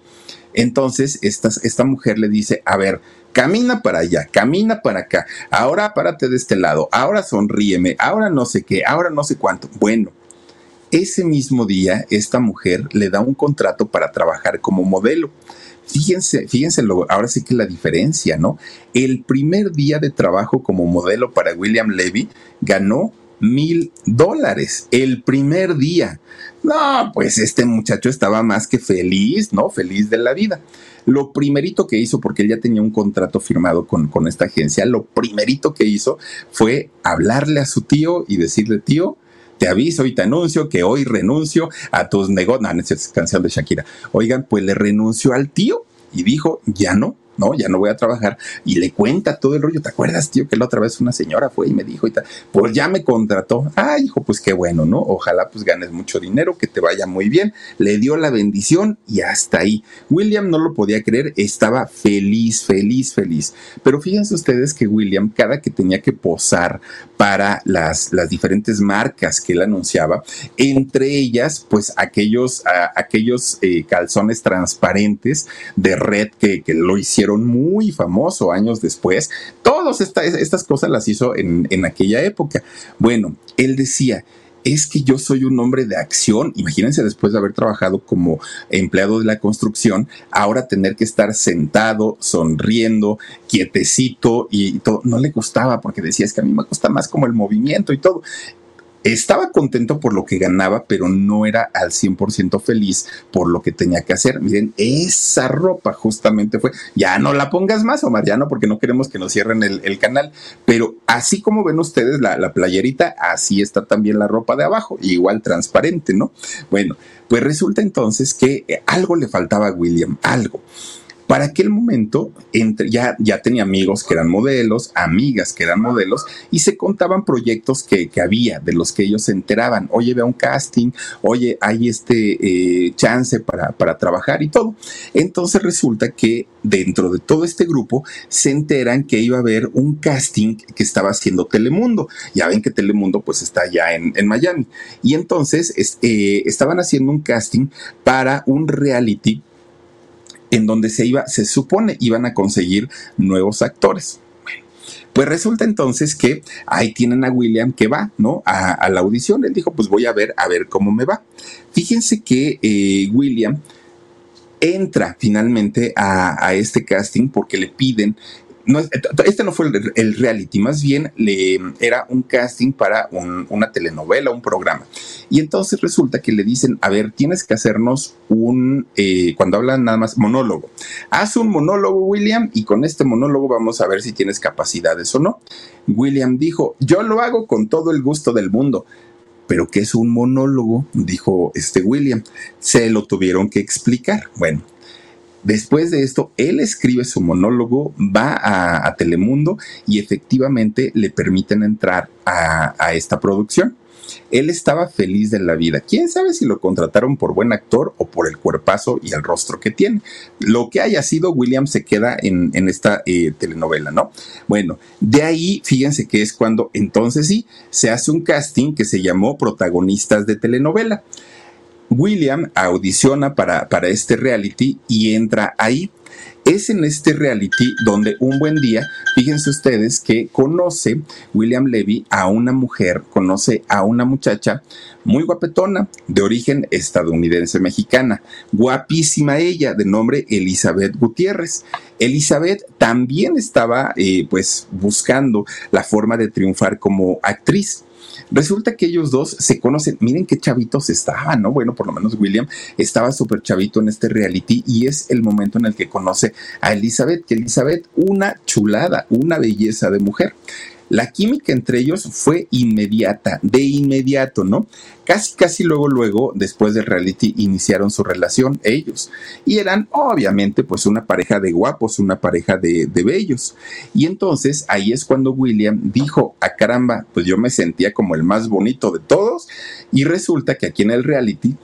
[SPEAKER 2] Entonces, esta, esta mujer le dice, a ver, camina para allá, camina para acá, ahora párate de este lado, ahora sonríeme, ahora no sé qué, ahora no sé cuánto. Bueno, ese mismo día, esta mujer le da un contrato para trabajar como modelo. Fíjense, fíjense, ahora sí que la diferencia, ¿no? El primer día de trabajo como modelo para William Levy ganó mil dólares el primer día. No, pues este muchacho estaba más que feliz, ¿no? Feliz de la vida. Lo primerito que hizo, porque él ya tenía un contrato firmado con, con esta agencia, lo primerito que hizo fue hablarle a su tío y decirle, tío, te aviso y te anuncio que hoy renuncio a tus negocios. No, no es canción de Shakira. Oigan, pues le renunció al tío y dijo, ya no, no, ya no voy a trabajar. Y le cuenta todo el rollo. ¿Te acuerdas, tío, que la otra vez una señora fue y me dijo y tal? Pues ya me contrató. Ah, hijo, pues qué bueno, ¿no? Ojalá pues ganes mucho dinero, que te vaya muy bien. Le dio la bendición y hasta ahí. William no lo podía creer, estaba feliz, feliz, feliz. Pero fíjense ustedes que William, cada que tenía que posar para las, las diferentes marcas que él anunciaba, entre ellas, pues aquellos, aquellos eh, calzones transparentes de red que, que lo hicieron muy famoso años después. Todas estas cosas las hizo en, en aquella época. Bueno, él decía, es que yo soy un hombre de acción. Imagínense después de haber trabajado como empleado de la construcción, ahora tener que estar sentado, sonriendo, quietecito y todo. No le gustaba porque decía, es que a mí me gusta más como el movimiento y todo. Estaba contento por lo que ganaba, pero no era al 100% feliz por lo que tenía que hacer. Miren, esa ropa justamente fue, ya no la pongas más, Omar, ya no, porque no queremos que nos cierren el, canal, pero así como ven ustedes la, la, playerita, así está también la ropa de abajo, igual transparente, ¿no? Bueno, pues resulta entonces que algo le faltaba a William, algo. Para aquel momento entre, ya, ya tenía amigos que eran modelos, amigas que eran modelos, y se contaban proyectos que, había, de los que ellos se enteraban. Oye, vea un casting, oye, hay este eh, chance para, para trabajar y todo. Entonces resulta que dentro de todo este grupo se enteran que iba a haber un casting que estaba haciendo Telemundo. Ya ven que Telemundo pues está allá en, Miami. Y entonces eh, estaban haciendo un casting para un reality en donde se iba, se supone iban a conseguir nuevos actores. Pues resulta entonces que ahí tienen a William que va, ¿no? A, la audición. Él dijo, pues voy a ver, a ver cómo me va. Fíjense que eh, William entra finalmente a, este casting porque le piden este no fue el, reality, más bien le, era un casting para una telenovela, un programa. Y entonces resulta que le dicen, a ver, tienes que hacernos un, eh, cuando hablan nada más, monólogo. Haz un monólogo, William, y con este monólogo vamos a ver si tienes capacidades o no. William dijo, yo lo hago con todo el gusto del mundo. Pero ¿qué es un monólogo? Dijo este William. Se lo tuvieron que explicar. Bueno, Después de esto, él escribe su monólogo, va a, Telemundo y efectivamente le permiten entrar a, esta producción. Él estaba feliz de la vida. Quién sabe si lo contrataron por buen actor o por el cuerpazo y el rostro que tiene. Lo que haya sido, William se queda en, esta eh, telenovela, ¿no? Bueno, de ahí, fíjense que es cuando entonces sí se hace un casting que se llamó Protagonistas de Telenovela. William audiciona para, para este reality y entra ahí. Es en este reality donde un buen día, fíjense ustedes que conoce William Levy a una mujer, conoce a una muchacha muy guapetona, de origen estadounidense mexicana, guapísima ella, de nombre Elizabeth Gutiérrez. Elizabeth también estaba eh, pues buscando la forma de triunfar como actriz. Resulta que ellos dos se conocen, miren qué chavitos estaban, ¿no? Bueno, por lo menos William estaba súper chavito en este reality y es el momento en el que conoce a Elizabeth, que Elizabeth, una chulada, una belleza de mujer. La química entre ellos fue inmediata, de inmediato, ¿no? Casi, casi luego, luego, después del reality, iniciaron su relación ellos. Y eran, obviamente, pues una pareja de guapos, una pareja de, bellos. Y entonces ahí es cuando William dijo, a ah, caramba, pues yo me sentía como el más bonito de todos. Y resulta que aquí en el reality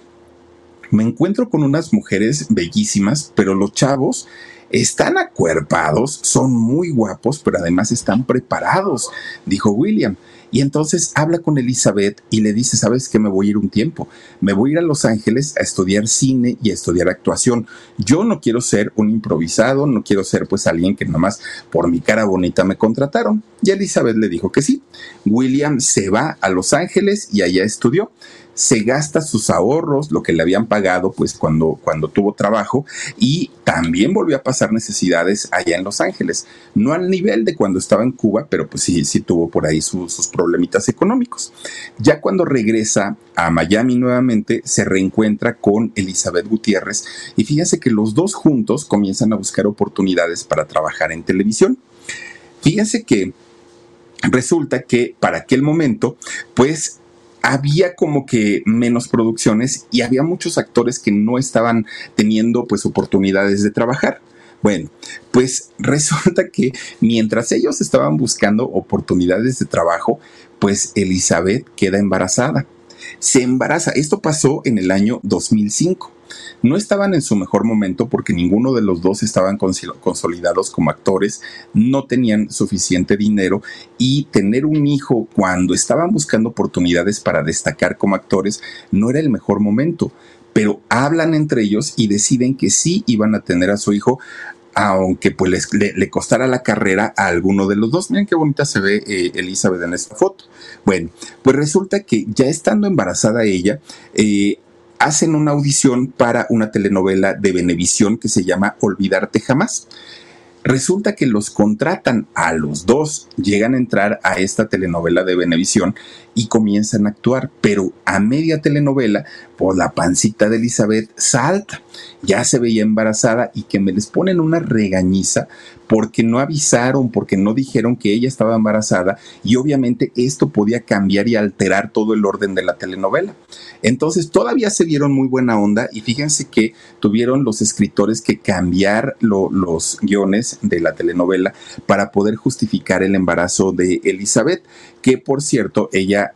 [SPEAKER 2] me encuentro con unas mujeres bellísimas, pero los chavos están acuerpados, son muy guapos, pero además están preparados, dijo William. Y entonces habla con Elizabeth y le dice, sabes que me voy a ir un tiempo, me voy a ir a Los Ángeles a estudiar cine y a estudiar actuación. Yo no quiero ser un improvisado, no quiero ser pues alguien que nomás por mi cara bonita me contrataron. Y Elizabeth le dijo que sí. William se va a Los Ángeles y allá estudió se gasta sus ahorros, lo que le habían pagado pues cuando, cuando tuvo trabajo y también volvió a pasar necesidades allá en Los Ángeles. No al nivel de cuando estaba en Cuba, pero pues sí, sí tuvo por ahí sus problemitas económicos. Ya cuando regresa a Miami nuevamente, se reencuentra con Elizabeth Gutiérrez y fíjense que los dos juntos comienzan a buscar oportunidades para trabajar en televisión. Fíjense que resulta que para aquel momento, pues había como que menos producciones y había muchos actores que no estaban teniendo pues oportunidades de trabajar. Bueno, pues (laughs) resulta que mientras ellos estaban buscando oportunidades de trabajo, pues Elizabeth queda embarazada. Se embaraza. Esto pasó en el año 2005 no estaban en su mejor momento porque ninguno de los dos estaban consolidados como actores, no tenían suficiente dinero y tener un hijo cuando estaban buscando oportunidades para destacar como actores no era el mejor momento. Pero hablan entre ellos y deciden que sí iban a tener a su hijo aunque pues le, costara la carrera a alguno de los dos. Miren qué bonita se ve eh, Elizabeth en esta foto. Bueno, pues resulta que ya estando embarazada ella, eh, hacen una audición para una telenovela de Venevisión que se llama Olvidarte Jamás. Resulta que los contratan a los dos, llegan a entrar a esta telenovela de Venevisión y comienzan a actuar, pero a media telenovela, pues la pancita de Elizabeth salta, ya se veía embarazada y que me les ponen una regañiza porque no avisaron, porque no dijeron que ella estaba embarazada y obviamente esto podía cambiar y alterar todo el orden de la telenovela. Entonces todavía se dieron muy buena onda y fíjense que tuvieron los escritores que cambiar los guiones de la telenovela para poder justificar el embarazo de Elizabeth, que por cierto ella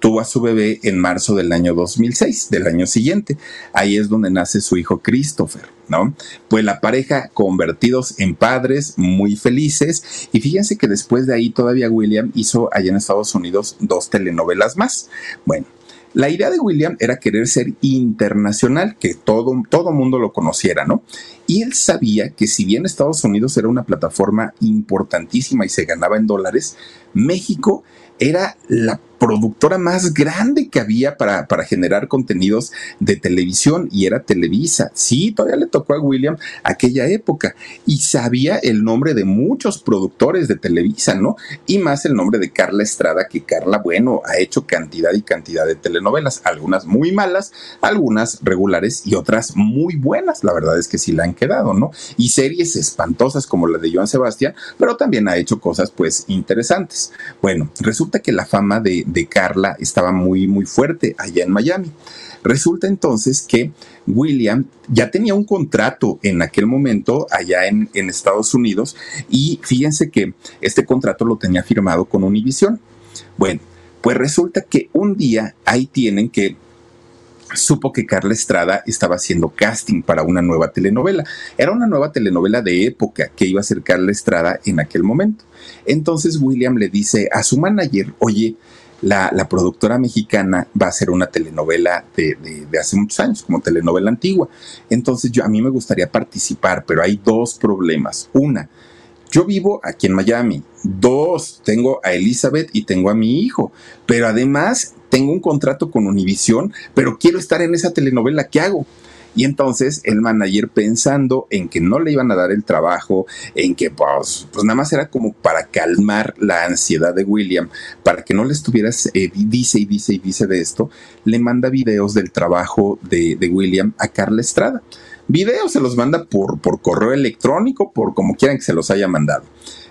[SPEAKER 2] tuvo a su bebé en marzo del año 2006, del año siguiente. Ahí es donde nace su hijo Christopher, ¿no? Pues la pareja convertidos en padres muy felices y fíjense que después de ahí todavía William hizo allá en Estados Unidos dos telenovelas más. Bueno, la idea de William era querer ser internacional, que todo, todo mundo lo conociera, ¿no? Y él sabía que si bien Estados Unidos era una plataforma importantísima y se ganaba en dólares, México era la productora más grande que había para, para, generar contenidos de televisión y era Televisa. Sí, todavía le tocó a William aquella época y sabía el nombre de muchos productores de Televisa, ¿no? Y más el nombre de Carla Estrada, que Carla, bueno, ha hecho cantidad y cantidad de telenovelas, algunas muy malas, algunas regulares y otras muy buenas, la verdad es que sí la han quedado, ¿no? Y series espantosas como la de Joan Sebastián, pero también ha hecho cosas pues interesantes. Bueno, resulta que la fama de, de Carla estaba muy, muy fuerte allá en Miami. Resulta entonces que William ya tenía un contrato en aquel momento allá en, en, Estados Unidos y fíjense que este contrato lo tenía firmado con Univision. Bueno, pues resulta que un día ahí tienen que supo que Carla Estrada estaba haciendo casting para una nueva telenovela. Era una nueva telenovela de época que iba a hacer Carla Estrada en aquel momento. Entonces William le dice a su manager, oye, la, productora mexicana va a hacer una telenovela de, de, hace muchos años, como telenovela antigua. Entonces yo a mí me gustaría participar, pero hay dos problemas. Una, yo vivo aquí en Miami. Dos, tengo a Elizabeth y tengo a mi hijo. Pero además tengo un contrato con Univision, pero quiero estar en esa telenovela. ¿Qué hago? Y entonces el manager pensando en que no le iban a dar el trabajo, en que pues, pues nada más era como para calmar la ansiedad de William, para que no le estuvieras, eh, dice y dice y dice de esto, le manda videos del trabajo de William a Carla Estrada. Videos se los manda por, por correo electrónico, por como quieran que se los haya mandado.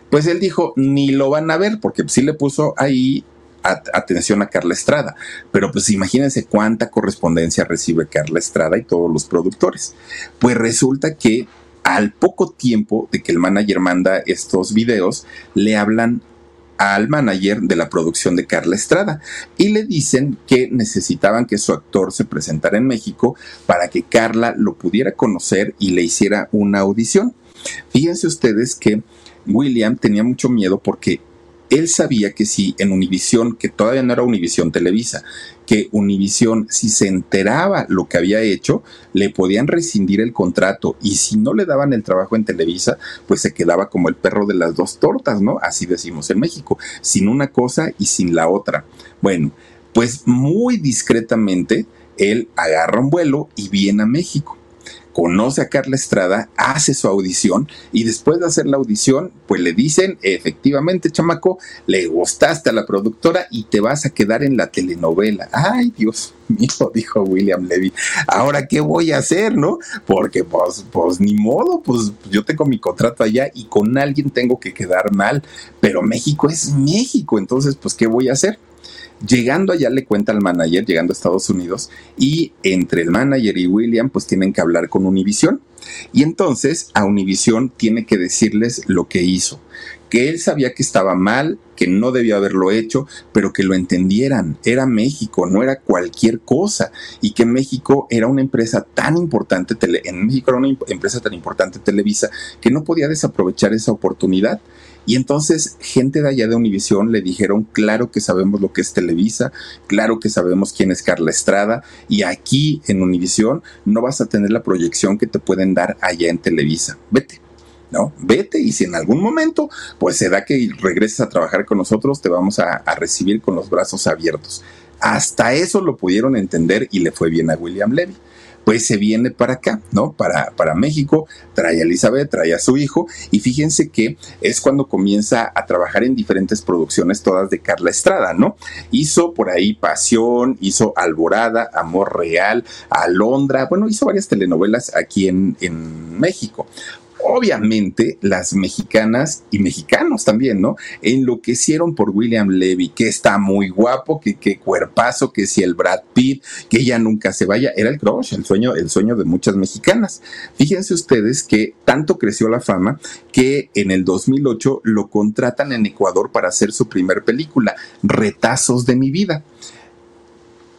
[SPEAKER 2] Pues él dijo, ni lo van a ver, porque sí le puso ahí atención a Carla Estrada. Pero pues imagínense cuánta correspondencia recibe Carla Estrada y todos los productores. Pues resulta que al poco tiempo de que el manager manda estos videos, le hablan al manager de la producción de Carla Estrada y le dicen que necesitaban que su actor se presentara en México para que Carla lo pudiera conocer y le hiciera una audición. Fíjense ustedes que William tenía mucho miedo porque él sabía que si en Univisión, que todavía no era Univisión Televisa, que Univisión, si se enteraba lo que había hecho, le podían rescindir el contrato y si no le daban el trabajo en Televisa, pues se quedaba como el perro de las dos tortas, ¿no? Así decimos en México, sin una cosa y sin la otra. Bueno, pues muy discretamente, él agarra un vuelo y viene a México conoce a Carla Estrada, hace su audición y después de hacer la audición, pues le dicen, efectivamente, chamaco, le gustaste a la productora y te vas a quedar en la telenovela. Ay, Dios mío, (laughs) dijo William Levy. Ahora, ¿qué voy a hacer, no? Porque, pues, pues, ni modo, pues yo tengo mi contrato allá y con alguien tengo que quedar mal, pero México es México, entonces, pues, ¿qué voy a hacer? Llegando allá le cuenta al manager, llegando a Estados Unidos, y entre el manager y William pues tienen que hablar con Univision. Y entonces a Univision tiene que decirles lo que hizo, que él sabía que estaba mal, que no debía haberlo hecho, pero que lo entendieran. Era México, no era cualquier cosa. Y que México era una empresa tan importante, en México era una empresa tan importante Televisa, que no podía desaprovechar esa oportunidad. Y entonces gente de allá de Univisión le dijeron, claro que sabemos lo que es Televisa, claro que sabemos quién es Carla Estrada, y aquí en Univisión no vas a tener la proyección que te pueden dar allá en Televisa. Vete. ¿no? Vete y si en algún momento pues se da que regreses a trabajar con nosotros, te vamos a, a, recibir con los brazos abiertos. Hasta eso lo pudieron entender y le fue bien a William Levy pues se viene para acá, ¿no? Para, para México, trae a Elizabeth, trae a su hijo, y fíjense que es cuando comienza a trabajar en diferentes producciones, todas de Carla Estrada, ¿no? Hizo por ahí Pasión, hizo Alborada, Amor Real, Alondra, bueno, hizo varias telenovelas aquí en, en México obviamente las mexicanas y mexicanos también, ¿no? Enloquecieron por William Levy, que está muy guapo, que qué cuerpazo, que si el Brad Pitt, que ella nunca se vaya, era el crush, el sueño, el sueño de muchas mexicanas. Fíjense ustedes que tanto creció la fama que en el 2008 lo contratan en Ecuador para hacer su primer película, Retazos de mi vida.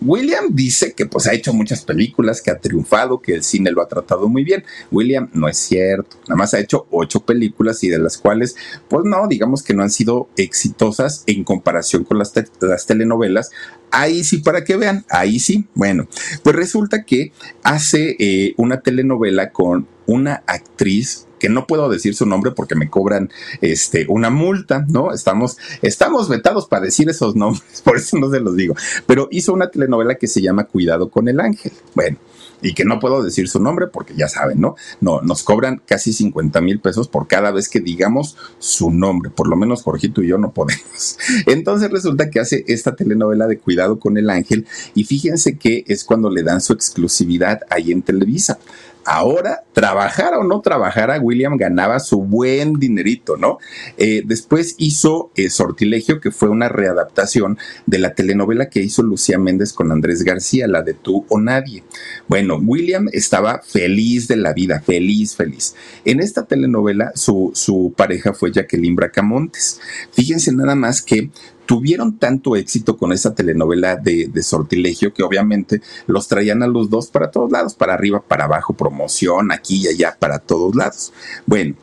[SPEAKER 2] William dice que pues ha hecho muchas películas, que ha triunfado, que el cine lo ha tratado muy bien. William no es cierto, nada más ha hecho ocho películas y de las cuales pues no, digamos que no han sido exitosas en comparación con las, las telenovelas. Ahí sí, para que vean, ahí sí. Bueno, pues resulta que hace eh, una telenovela con una actriz que no puedo decir su nombre porque me cobran este, una multa, ¿no? Estamos, estamos vetados para decir esos nombres, (laughs) por eso no se los digo. Pero hizo una telenovela que se llama Cuidado con el Ángel. Bueno, y que no puedo decir su nombre porque ya saben, ¿no? No, nos cobran casi 50 mil pesos por cada vez que digamos su nombre. Por lo menos Jorgito y yo no podemos. (laughs) Entonces resulta que hace esta telenovela de Cuidado con el Ángel y fíjense que es cuando le dan su exclusividad ahí en Televisa. Ahora, trabajara o no trabajara, William ganaba su buen dinerito, ¿no? Eh, después hizo eh, Sortilegio, que fue una readaptación de la telenovela que hizo Lucía Méndez con Andrés García, la de Tú o Nadie. Bueno, William estaba feliz de la vida, feliz, feliz. En esta telenovela, su, su pareja fue Jacqueline Bracamontes. Fíjense nada más que tuvieron tanto éxito con esa telenovela de, sortilegio que obviamente los traían a los dos para todos lados, para arriba, para abajo, promoción, aquí y allá, para todos lados. Bueno,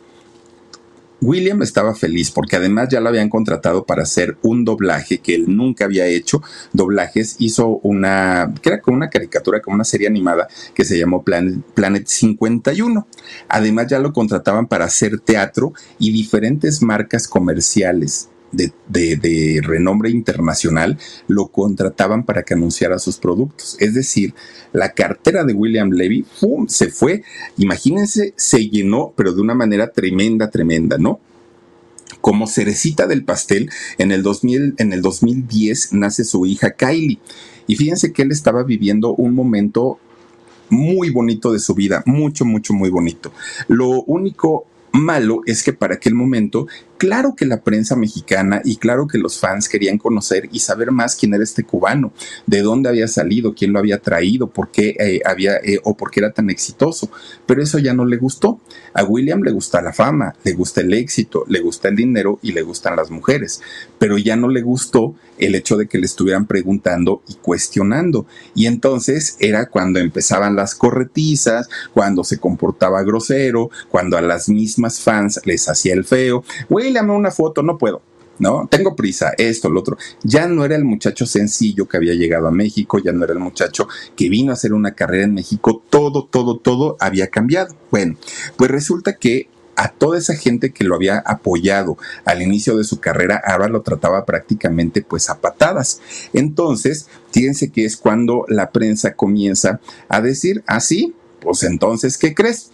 [SPEAKER 2] William estaba feliz porque además ya lo habían contratado para hacer un doblaje que él nunca había hecho. Doblajes hizo una, que era como una caricatura, como una serie animada que se llamó Planet, Planet 51. Además ya lo contrataban para hacer teatro y diferentes marcas comerciales de, renombre internacional lo contrataban para que anunciara sus productos. Es decir, la cartera de William Levy se fue, imagínense, se llenó, pero de una manera tremenda, tremenda, ¿no? Como cerecita del pastel, en el, 2000, en el 2010 nace su hija Kylie. Y fíjense que él estaba viviendo un momento muy bonito de su vida, mucho, mucho, muy bonito. Lo único malo es que para aquel momento Claro que la prensa mexicana y claro que los fans querían conocer y saber más quién era este cubano, de dónde había salido, quién lo había traído, por qué eh, había eh, o por qué era tan exitoso. Pero eso ya no le gustó. A William le gusta la fama, le gusta el éxito, le gusta el dinero y le gustan las mujeres. Pero ya no le gustó el hecho de que le estuvieran preguntando y cuestionando. Y entonces era cuando empezaban las corretizas, cuando se comportaba grosero, cuando a las mismas fans les hacía el feo dame una foto, no puedo. ¿no? Tengo prisa, esto, lo otro. Ya no era el muchacho sencillo que había llegado a México, ya no era el muchacho que vino a hacer una carrera en México, todo, todo, todo había cambiado. Bueno, pues resulta que a toda esa gente que lo había apoyado al inicio de su carrera, ahora lo trataba prácticamente pues a patadas. Entonces, fíjense que es cuando la prensa comienza a decir, así, ah, pues entonces, ¿qué crees?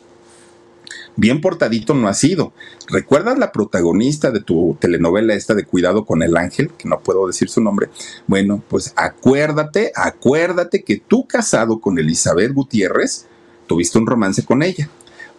[SPEAKER 2] Bien portadito no ha sido. ¿Recuerdas la protagonista de tu telenovela esta de Cuidado con el Ángel? Que no puedo decir su nombre. Bueno, pues acuérdate, acuérdate que tú casado con Elizabeth Gutiérrez, tuviste un romance con ella.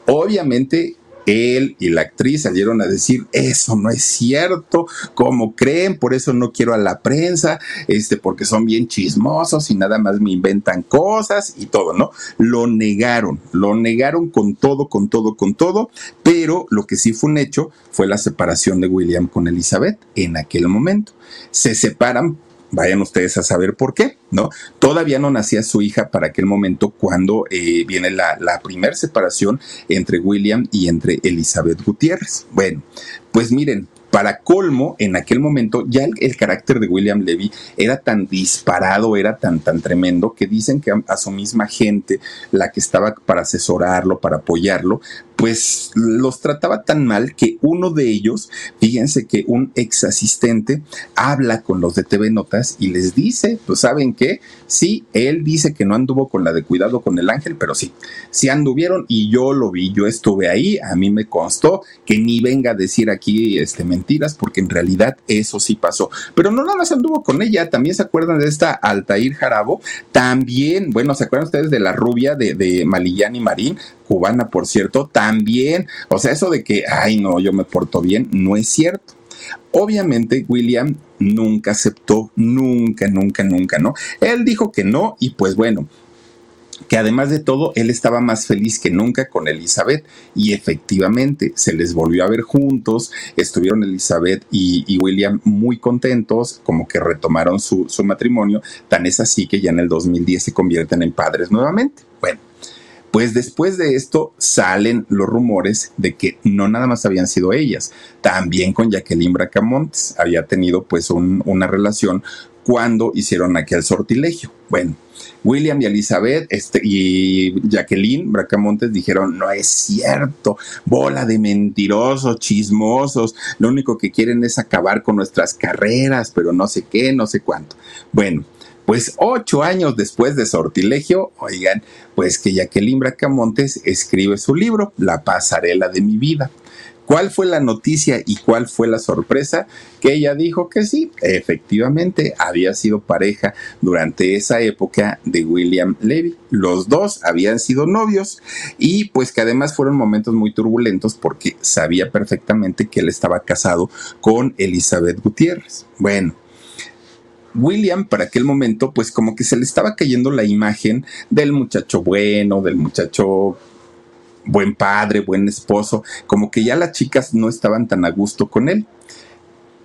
[SPEAKER 2] Obviamente él y la actriz salieron a decir, eso no es cierto, como creen, por eso no quiero a la prensa, este, porque son bien chismosos y nada más me inventan cosas y todo, ¿no? Lo negaron, lo negaron con todo, con todo, con todo, pero lo que sí fue un hecho fue la separación de William con Elizabeth en aquel momento. Se separan Vayan ustedes a saber por qué, ¿no? Todavía no nacía su hija para aquel momento cuando eh, viene la, la primera separación entre William y entre Elizabeth Gutiérrez. Bueno, pues miren, para colmo, en aquel momento ya el, carácter de William Levy era tan disparado, era tan, tan tremendo, que dicen que a, su misma gente, la que estaba para asesorarlo, para apoyarlo, pues los trataba tan mal que uno de ellos, fíjense que un ex asistente habla con los de TV Notas y les dice, pues saben qué, sí, él dice que no anduvo con la de cuidado con el ángel, pero sí, sí anduvieron y yo lo vi, yo estuve ahí, a mí me constó que ni venga a decir aquí este mentiras porque en realidad eso sí pasó, pero no nada más anduvo con ella, también se acuerdan de esta Altair Jarabo, también, bueno, se acuerdan ustedes de la rubia de, de Marín, cubana por cierto, también, o sea, eso de que, ay no, yo me porto bien, no es cierto. Obviamente William nunca aceptó, nunca, nunca, nunca, ¿no? Él dijo que no y pues bueno, que además de todo, él estaba más feliz que nunca con Elizabeth y efectivamente se les volvió a ver juntos, estuvieron Elizabeth y, William muy contentos, como que retomaron su, su matrimonio, tan es así que ya en el 2010 se convierten en padres nuevamente. Bueno, pues después de esto salen los rumores de que no nada más habían sido ellas, también con Jacqueline Bracamontes había tenido pues una relación cuando hicieron aquel sortilegio. Bueno, William y Elizabeth este, y Jacqueline Bracamontes dijeron, no es cierto, bola de mentirosos, chismosos, lo único que quieren es acabar con nuestras carreras, pero no sé qué, no sé cuánto. Bueno, pues ocho años después de Sortilegio, oigan, pues que Jacqueline Bracamontes escribe su libro, La pasarela de mi vida. ¿Cuál fue la noticia y cuál fue la sorpresa? Que ella dijo que sí, efectivamente había sido pareja durante esa época de William Levy. Los dos habían sido novios y pues que además fueron momentos muy turbulentos porque sabía perfectamente que él estaba casado con Elizabeth Gutiérrez. Bueno, William para aquel momento, pues como que se le estaba cayendo la imagen del muchacho bueno, del muchacho buen padre, buen esposo, como que ya las chicas no estaban tan a gusto con él.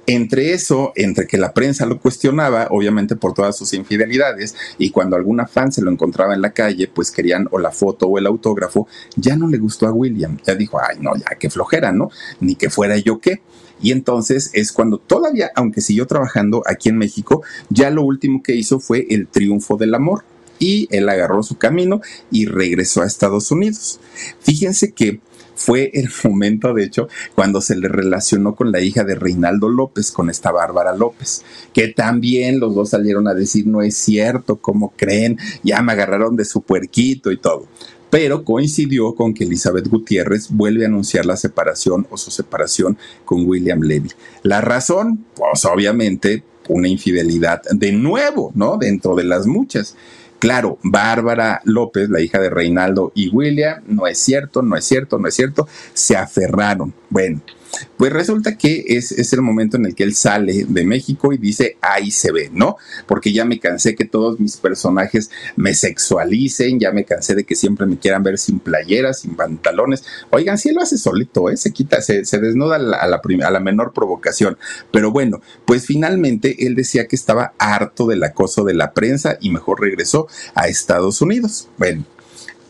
[SPEAKER 2] entre eso, entre que la prensa lo cuestionaba, obviamente por todas sus infidelidades, y cuando alguna fan se lo encontraba en la calle, pues querían o la foto o el autógrafo, ya no le gustó a William. Ya dijo, ay, no, ya que flojera, ¿no? Ni que fuera yo qué. Y entonces es cuando todavía, aunque siguió trabajando aquí en México, ya lo último que hizo fue el triunfo del amor. Y él agarró su camino y regresó a Estados Unidos. Fíjense que fue el (laughs) momento, de hecho, cuando se le relacionó con la hija de Reinaldo López, con esta Bárbara López, que también los dos salieron a decir, no es cierto, como creen? Ya me agarraron de su puerquito y todo pero coincidió con que Elizabeth Gutiérrez vuelve a anunciar la separación o su separación con William Levy. La razón, pues obviamente una infidelidad de nuevo, ¿no? Dentro de las muchas. Claro, Bárbara López, la hija de Reinaldo y William, no es cierto, no es cierto, no es cierto, se aferraron. Bueno, pues resulta que es, es, el momento en el que él sale de México y dice, ahí se ve, ¿no? Porque ya me cansé que todos mis personajes me sexualicen, ya me cansé de que siempre me quieran ver sin playeras, sin pantalones. Oigan, si él lo hace solito, ¿eh? Se quita, se, se desnuda a la, a, la a la menor provocación. Pero bueno, pues finalmente él decía que estaba harto del acoso de la prensa y mejor regresó a Estados Unidos. Bueno,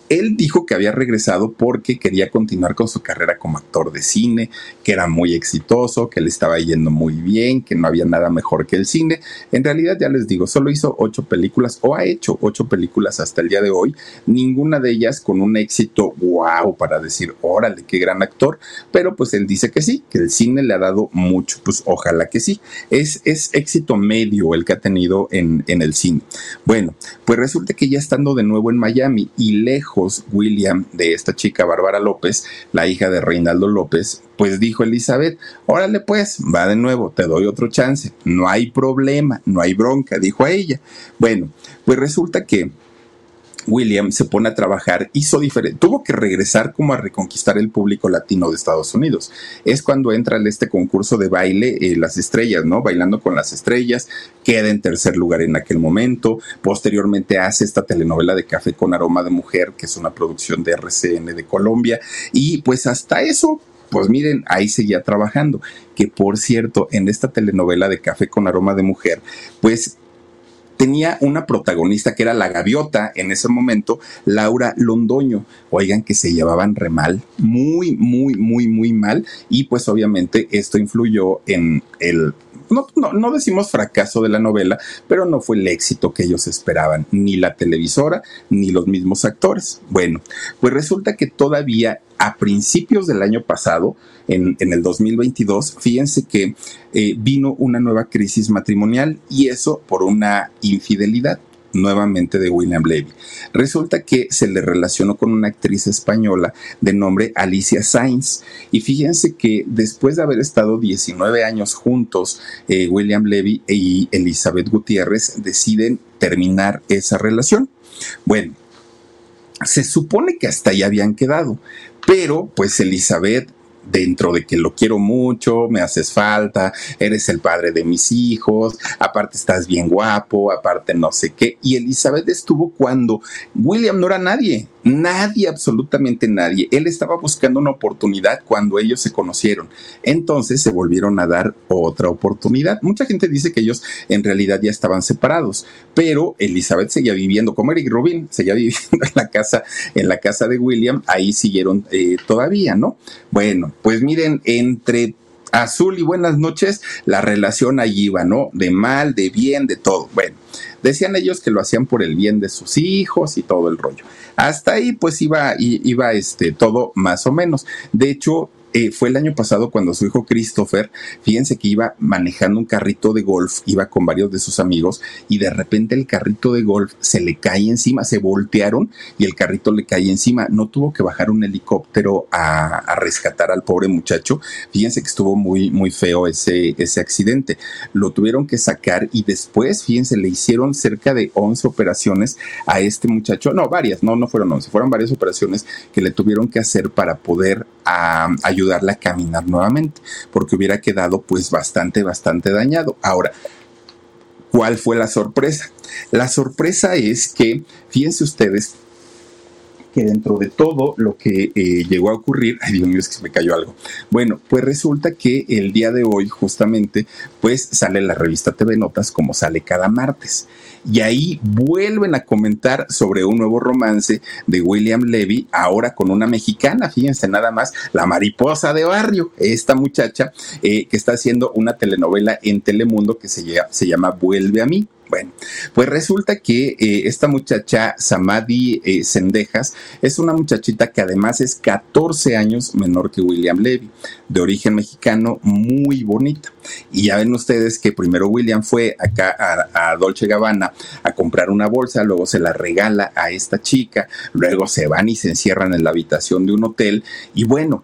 [SPEAKER 2] él dijo que había regresado porque quería continuar con su carrera como actor de cine, que era muy exitoso, que le estaba yendo muy bien, que no había nada mejor que el cine. En realidad, ya les digo, solo hizo ocho películas o ha hecho ocho películas hasta el día de hoy, ninguna de ellas con un éxito wow para decir, órale, qué gran actor, pero pues él dice que sí, que el cine le ha dado mucho, pues ojalá que sí. Es, es éxito medio el que ha tenido en, en el cine. Bueno, pues resulta que ya estando de nuevo en Miami y lejos, William de esta chica Bárbara López, la hija de Reinaldo López, pues dijo Elizabeth, órale pues, va de nuevo, te doy otro chance, no hay problema, no hay bronca, dijo a ella. Bueno, pues resulta que William se pone a trabajar, hizo diferente, tuvo que regresar como a reconquistar el público latino de Estados Unidos. Es cuando entra en este concurso de baile, eh, las estrellas, ¿no? Bailando con las estrellas, queda en tercer lugar en aquel momento, posteriormente hace esta telenovela de Café con Aroma de Mujer, que es una producción de RCN de Colombia, y pues hasta eso pues miren, ahí seguía trabajando. Que por cierto, en esta telenovela de Café con Aroma de Mujer, pues tenía una protagonista que era la gaviota en ese momento, Laura Londoño. Oigan que se llevaban re mal, muy, muy, muy, muy mal. Y pues obviamente esto influyó en el no, no, no, decimos fracaso de la novela, pero no fue el éxito que ellos esperaban, ni la televisora, ni los mismos actores. Bueno, pues resulta que todavía a principios del año pasado, en, en el 2022, fíjense que eh, vino una nueva crisis matrimonial y eso por una infidelidad nuevamente de William Levy. Resulta que se le relacionó con una actriz española de nombre Alicia Sainz. Y fíjense que después de haber estado 19 años juntos, eh, William Levy y Elizabeth Gutiérrez deciden terminar esa relación. Bueno, se supone que hasta ahí habían quedado, pero pues Elizabeth dentro de que lo quiero mucho, me haces falta, eres el padre de mis hijos, aparte estás bien guapo, aparte no sé qué. Y Elizabeth estuvo cuando William no era nadie, nadie, absolutamente nadie. Él estaba buscando una oportunidad cuando ellos se conocieron. Entonces se volvieron a dar otra oportunidad. Mucha gente dice que ellos en realidad ya estaban separados, pero Elizabeth seguía viviendo como Eric Rubin, seguía (laughs) viviendo en la casa, en la casa de William, ahí siguieron eh, todavía, ¿no? Bueno, pues miren, entre azul y buenas noches, la relación allí iba, ¿no? De mal, de bien, de todo. Bueno, decían ellos que lo hacían por el bien de sus hijos y todo el rollo. Hasta ahí pues iba, iba este, todo más o menos. De hecho, eh, fue el año pasado cuando su hijo Christopher, fíjense que iba manejando un carrito de golf, iba con varios de sus amigos y de repente el carrito de golf se le cae encima, se voltearon y el carrito le cae encima. No tuvo que bajar un helicóptero a, rescatar al pobre muchacho. Fíjense que estuvo muy, muy feo ese, ese accidente. Lo tuvieron que sacar y después, fíjense, le hicieron cerca de 11 operaciones a este muchacho. No, varias, no, no fueron 11, fueron varias operaciones que le tuvieron que hacer para poder a, ayudarle a caminar nuevamente, porque hubiera quedado pues bastante, bastante dañado. Ahora, ¿cuál fue la sorpresa? La sorpresa es que, fíjense ustedes, que dentro de todo lo que eh, llegó a ocurrir, ay Dios mío, es que se me cayó algo. Bueno, pues resulta que el día de hoy justamente pues sale la revista TV Notas como sale cada martes. Y ahí vuelven a comentar sobre un nuevo romance de William Levy, ahora con una mexicana, fíjense nada más, la mariposa de barrio, esta muchacha eh, que está haciendo una telenovela en Telemundo que se, se llama Vuelve a mí. Bueno, pues resulta que eh, esta muchacha, Samadhi eh, Sendejas, es una muchachita que además es 14 años menor que William Levy, de origen mexicano, muy bonita. Y ya ven ustedes que primero William fue acá a, a Dolce Gabbana a comprar una bolsa, luego se la regala a esta chica, luego se van y se encierran en la habitación de un hotel. Y bueno,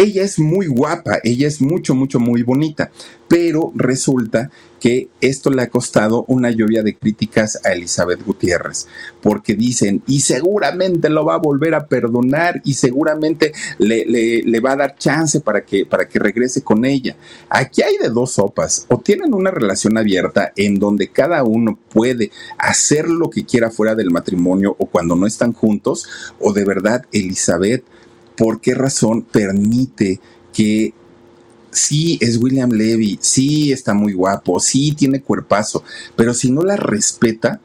[SPEAKER 2] ella es muy guapa, ella es mucho, mucho, muy bonita, pero resulta que esto le ha costado una lluvia de críticas a Elizabeth Gutiérrez, porque dicen, y seguramente lo va a volver a perdonar y seguramente le, le, va a dar chance para que, para que regrese con ella. Aquí hay de dos sopas, o tienen una relación abierta en donde cada uno puede hacer lo que quiera fuera del matrimonio o cuando no están juntos, o de verdad Elizabeth, ¿por qué razón permite que sí es William Levy, sí está muy guapo, sí tiene cuerpazo, pero si no la respeta,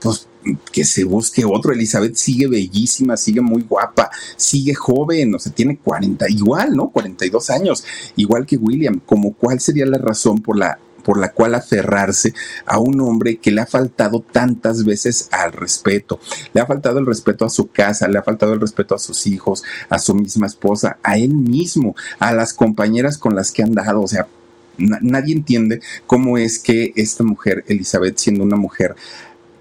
[SPEAKER 2] pues que se busque otro. Elizabeth sigue bellísima, sigue muy guapa, sigue joven, o sea, tiene 40, igual, ¿no? 42 años, igual que William. Como cuál sería la razón por la por la cual aferrarse a un hombre que le ha faltado tantas veces al respeto. Le ha faltado el respeto a su casa, le ha faltado el respeto a sus hijos, a su misma esposa, a él mismo, a las compañeras con las que han dado. O sea, nadie entiende cómo es que esta mujer, Elizabeth, siendo una mujer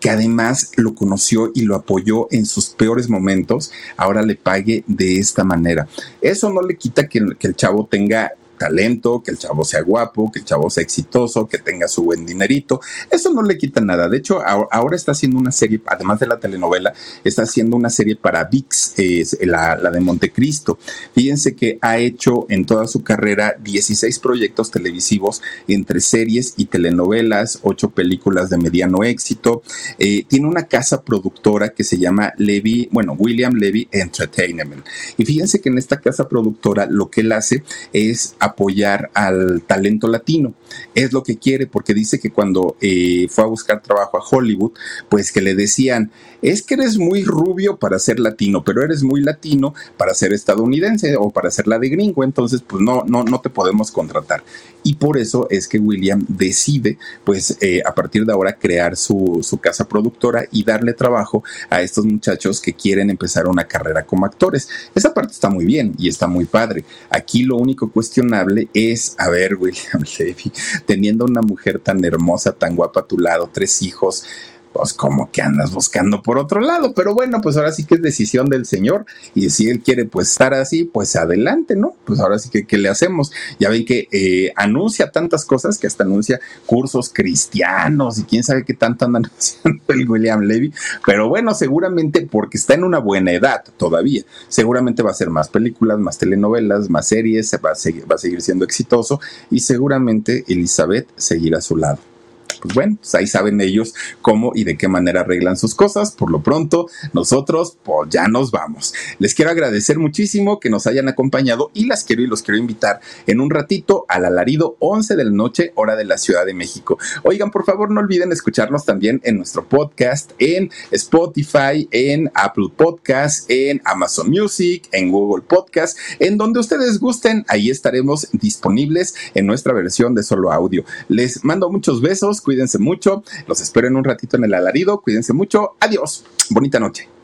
[SPEAKER 2] que además lo conoció y lo apoyó en sus peores momentos, ahora le pague de esta manera. Eso no le quita que, que el chavo tenga talento, que el chavo sea guapo, que el chavo sea exitoso, que tenga su buen dinerito. Eso no le quita nada. De hecho, ahora está haciendo una serie, además de la telenovela, está haciendo una serie para VIX, la, la, de Montecristo. Fíjense que ha hecho en toda su carrera 16 proyectos televisivos entre series y telenovelas, 8 películas de mediano éxito. Eh, tiene una casa productora que se llama Levy, bueno, William Levy Entertainment. Y fíjense que en esta casa productora lo que él hace es apoyar al talento latino. Es lo que quiere porque dice que cuando eh, fue a buscar trabajo a Hollywood, pues que le decían, es que eres muy rubio para ser latino, pero eres muy latino para ser estadounidense o para ser la de gringo, entonces pues no, no, no te podemos contratar. Y por eso es que William decide, pues eh, a partir de ahora, crear su, su casa productora y darle trabajo a estos muchachos que quieren empezar una carrera como actores. Esa parte está muy bien y está muy padre. Aquí lo único cuestionable es, a ver, (laughs) William Levy, teniendo una mujer tan hermosa, tan guapa a tu lado, tres hijos, pues como que andas buscando por otro lado, pero bueno, pues ahora sí que es decisión del Señor y si Él quiere pues estar así, pues adelante, ¿no? Pues ahora sí que ¿qué le hacemos? Ya ven que eh, anuncia tantas cosas que hasta anuncia cursos cristianos y quién sabe qué tanto anda anunciando (laughs) el William Levy, pero bueno, seguramente porque está en una buena edad todavía, seguramente va a hacer más películas, más telenovelas, más series, va a seguir, va a seguir siendo exitoso y seguramente Elizabeth seguirá a su lado pues bueno, pues ahí saben ellos cómo y de qué manera arreglan sus cosas. Por lo pronto, nosotros pues ya nos vamos. Les quiero agradecer muchísimo que nos hayan acompañado y las quiero y los quiero invitar en un ratito al alarido 11 de la noche, hora de la Ciudad de México. Oigan, por favor, no olviden escucharnos también en nuestro podcast, en Spotify, en Apple Podcast, en Amazon Music, en Google Podcast, en donde ustedes gusten, ahí estaremos disponibles en nuestra versión de solo audio. Les mando muchos besos cuídense mucho, los espero en un ratito en el alarido, cuídense mucho, adiós, bonita noche.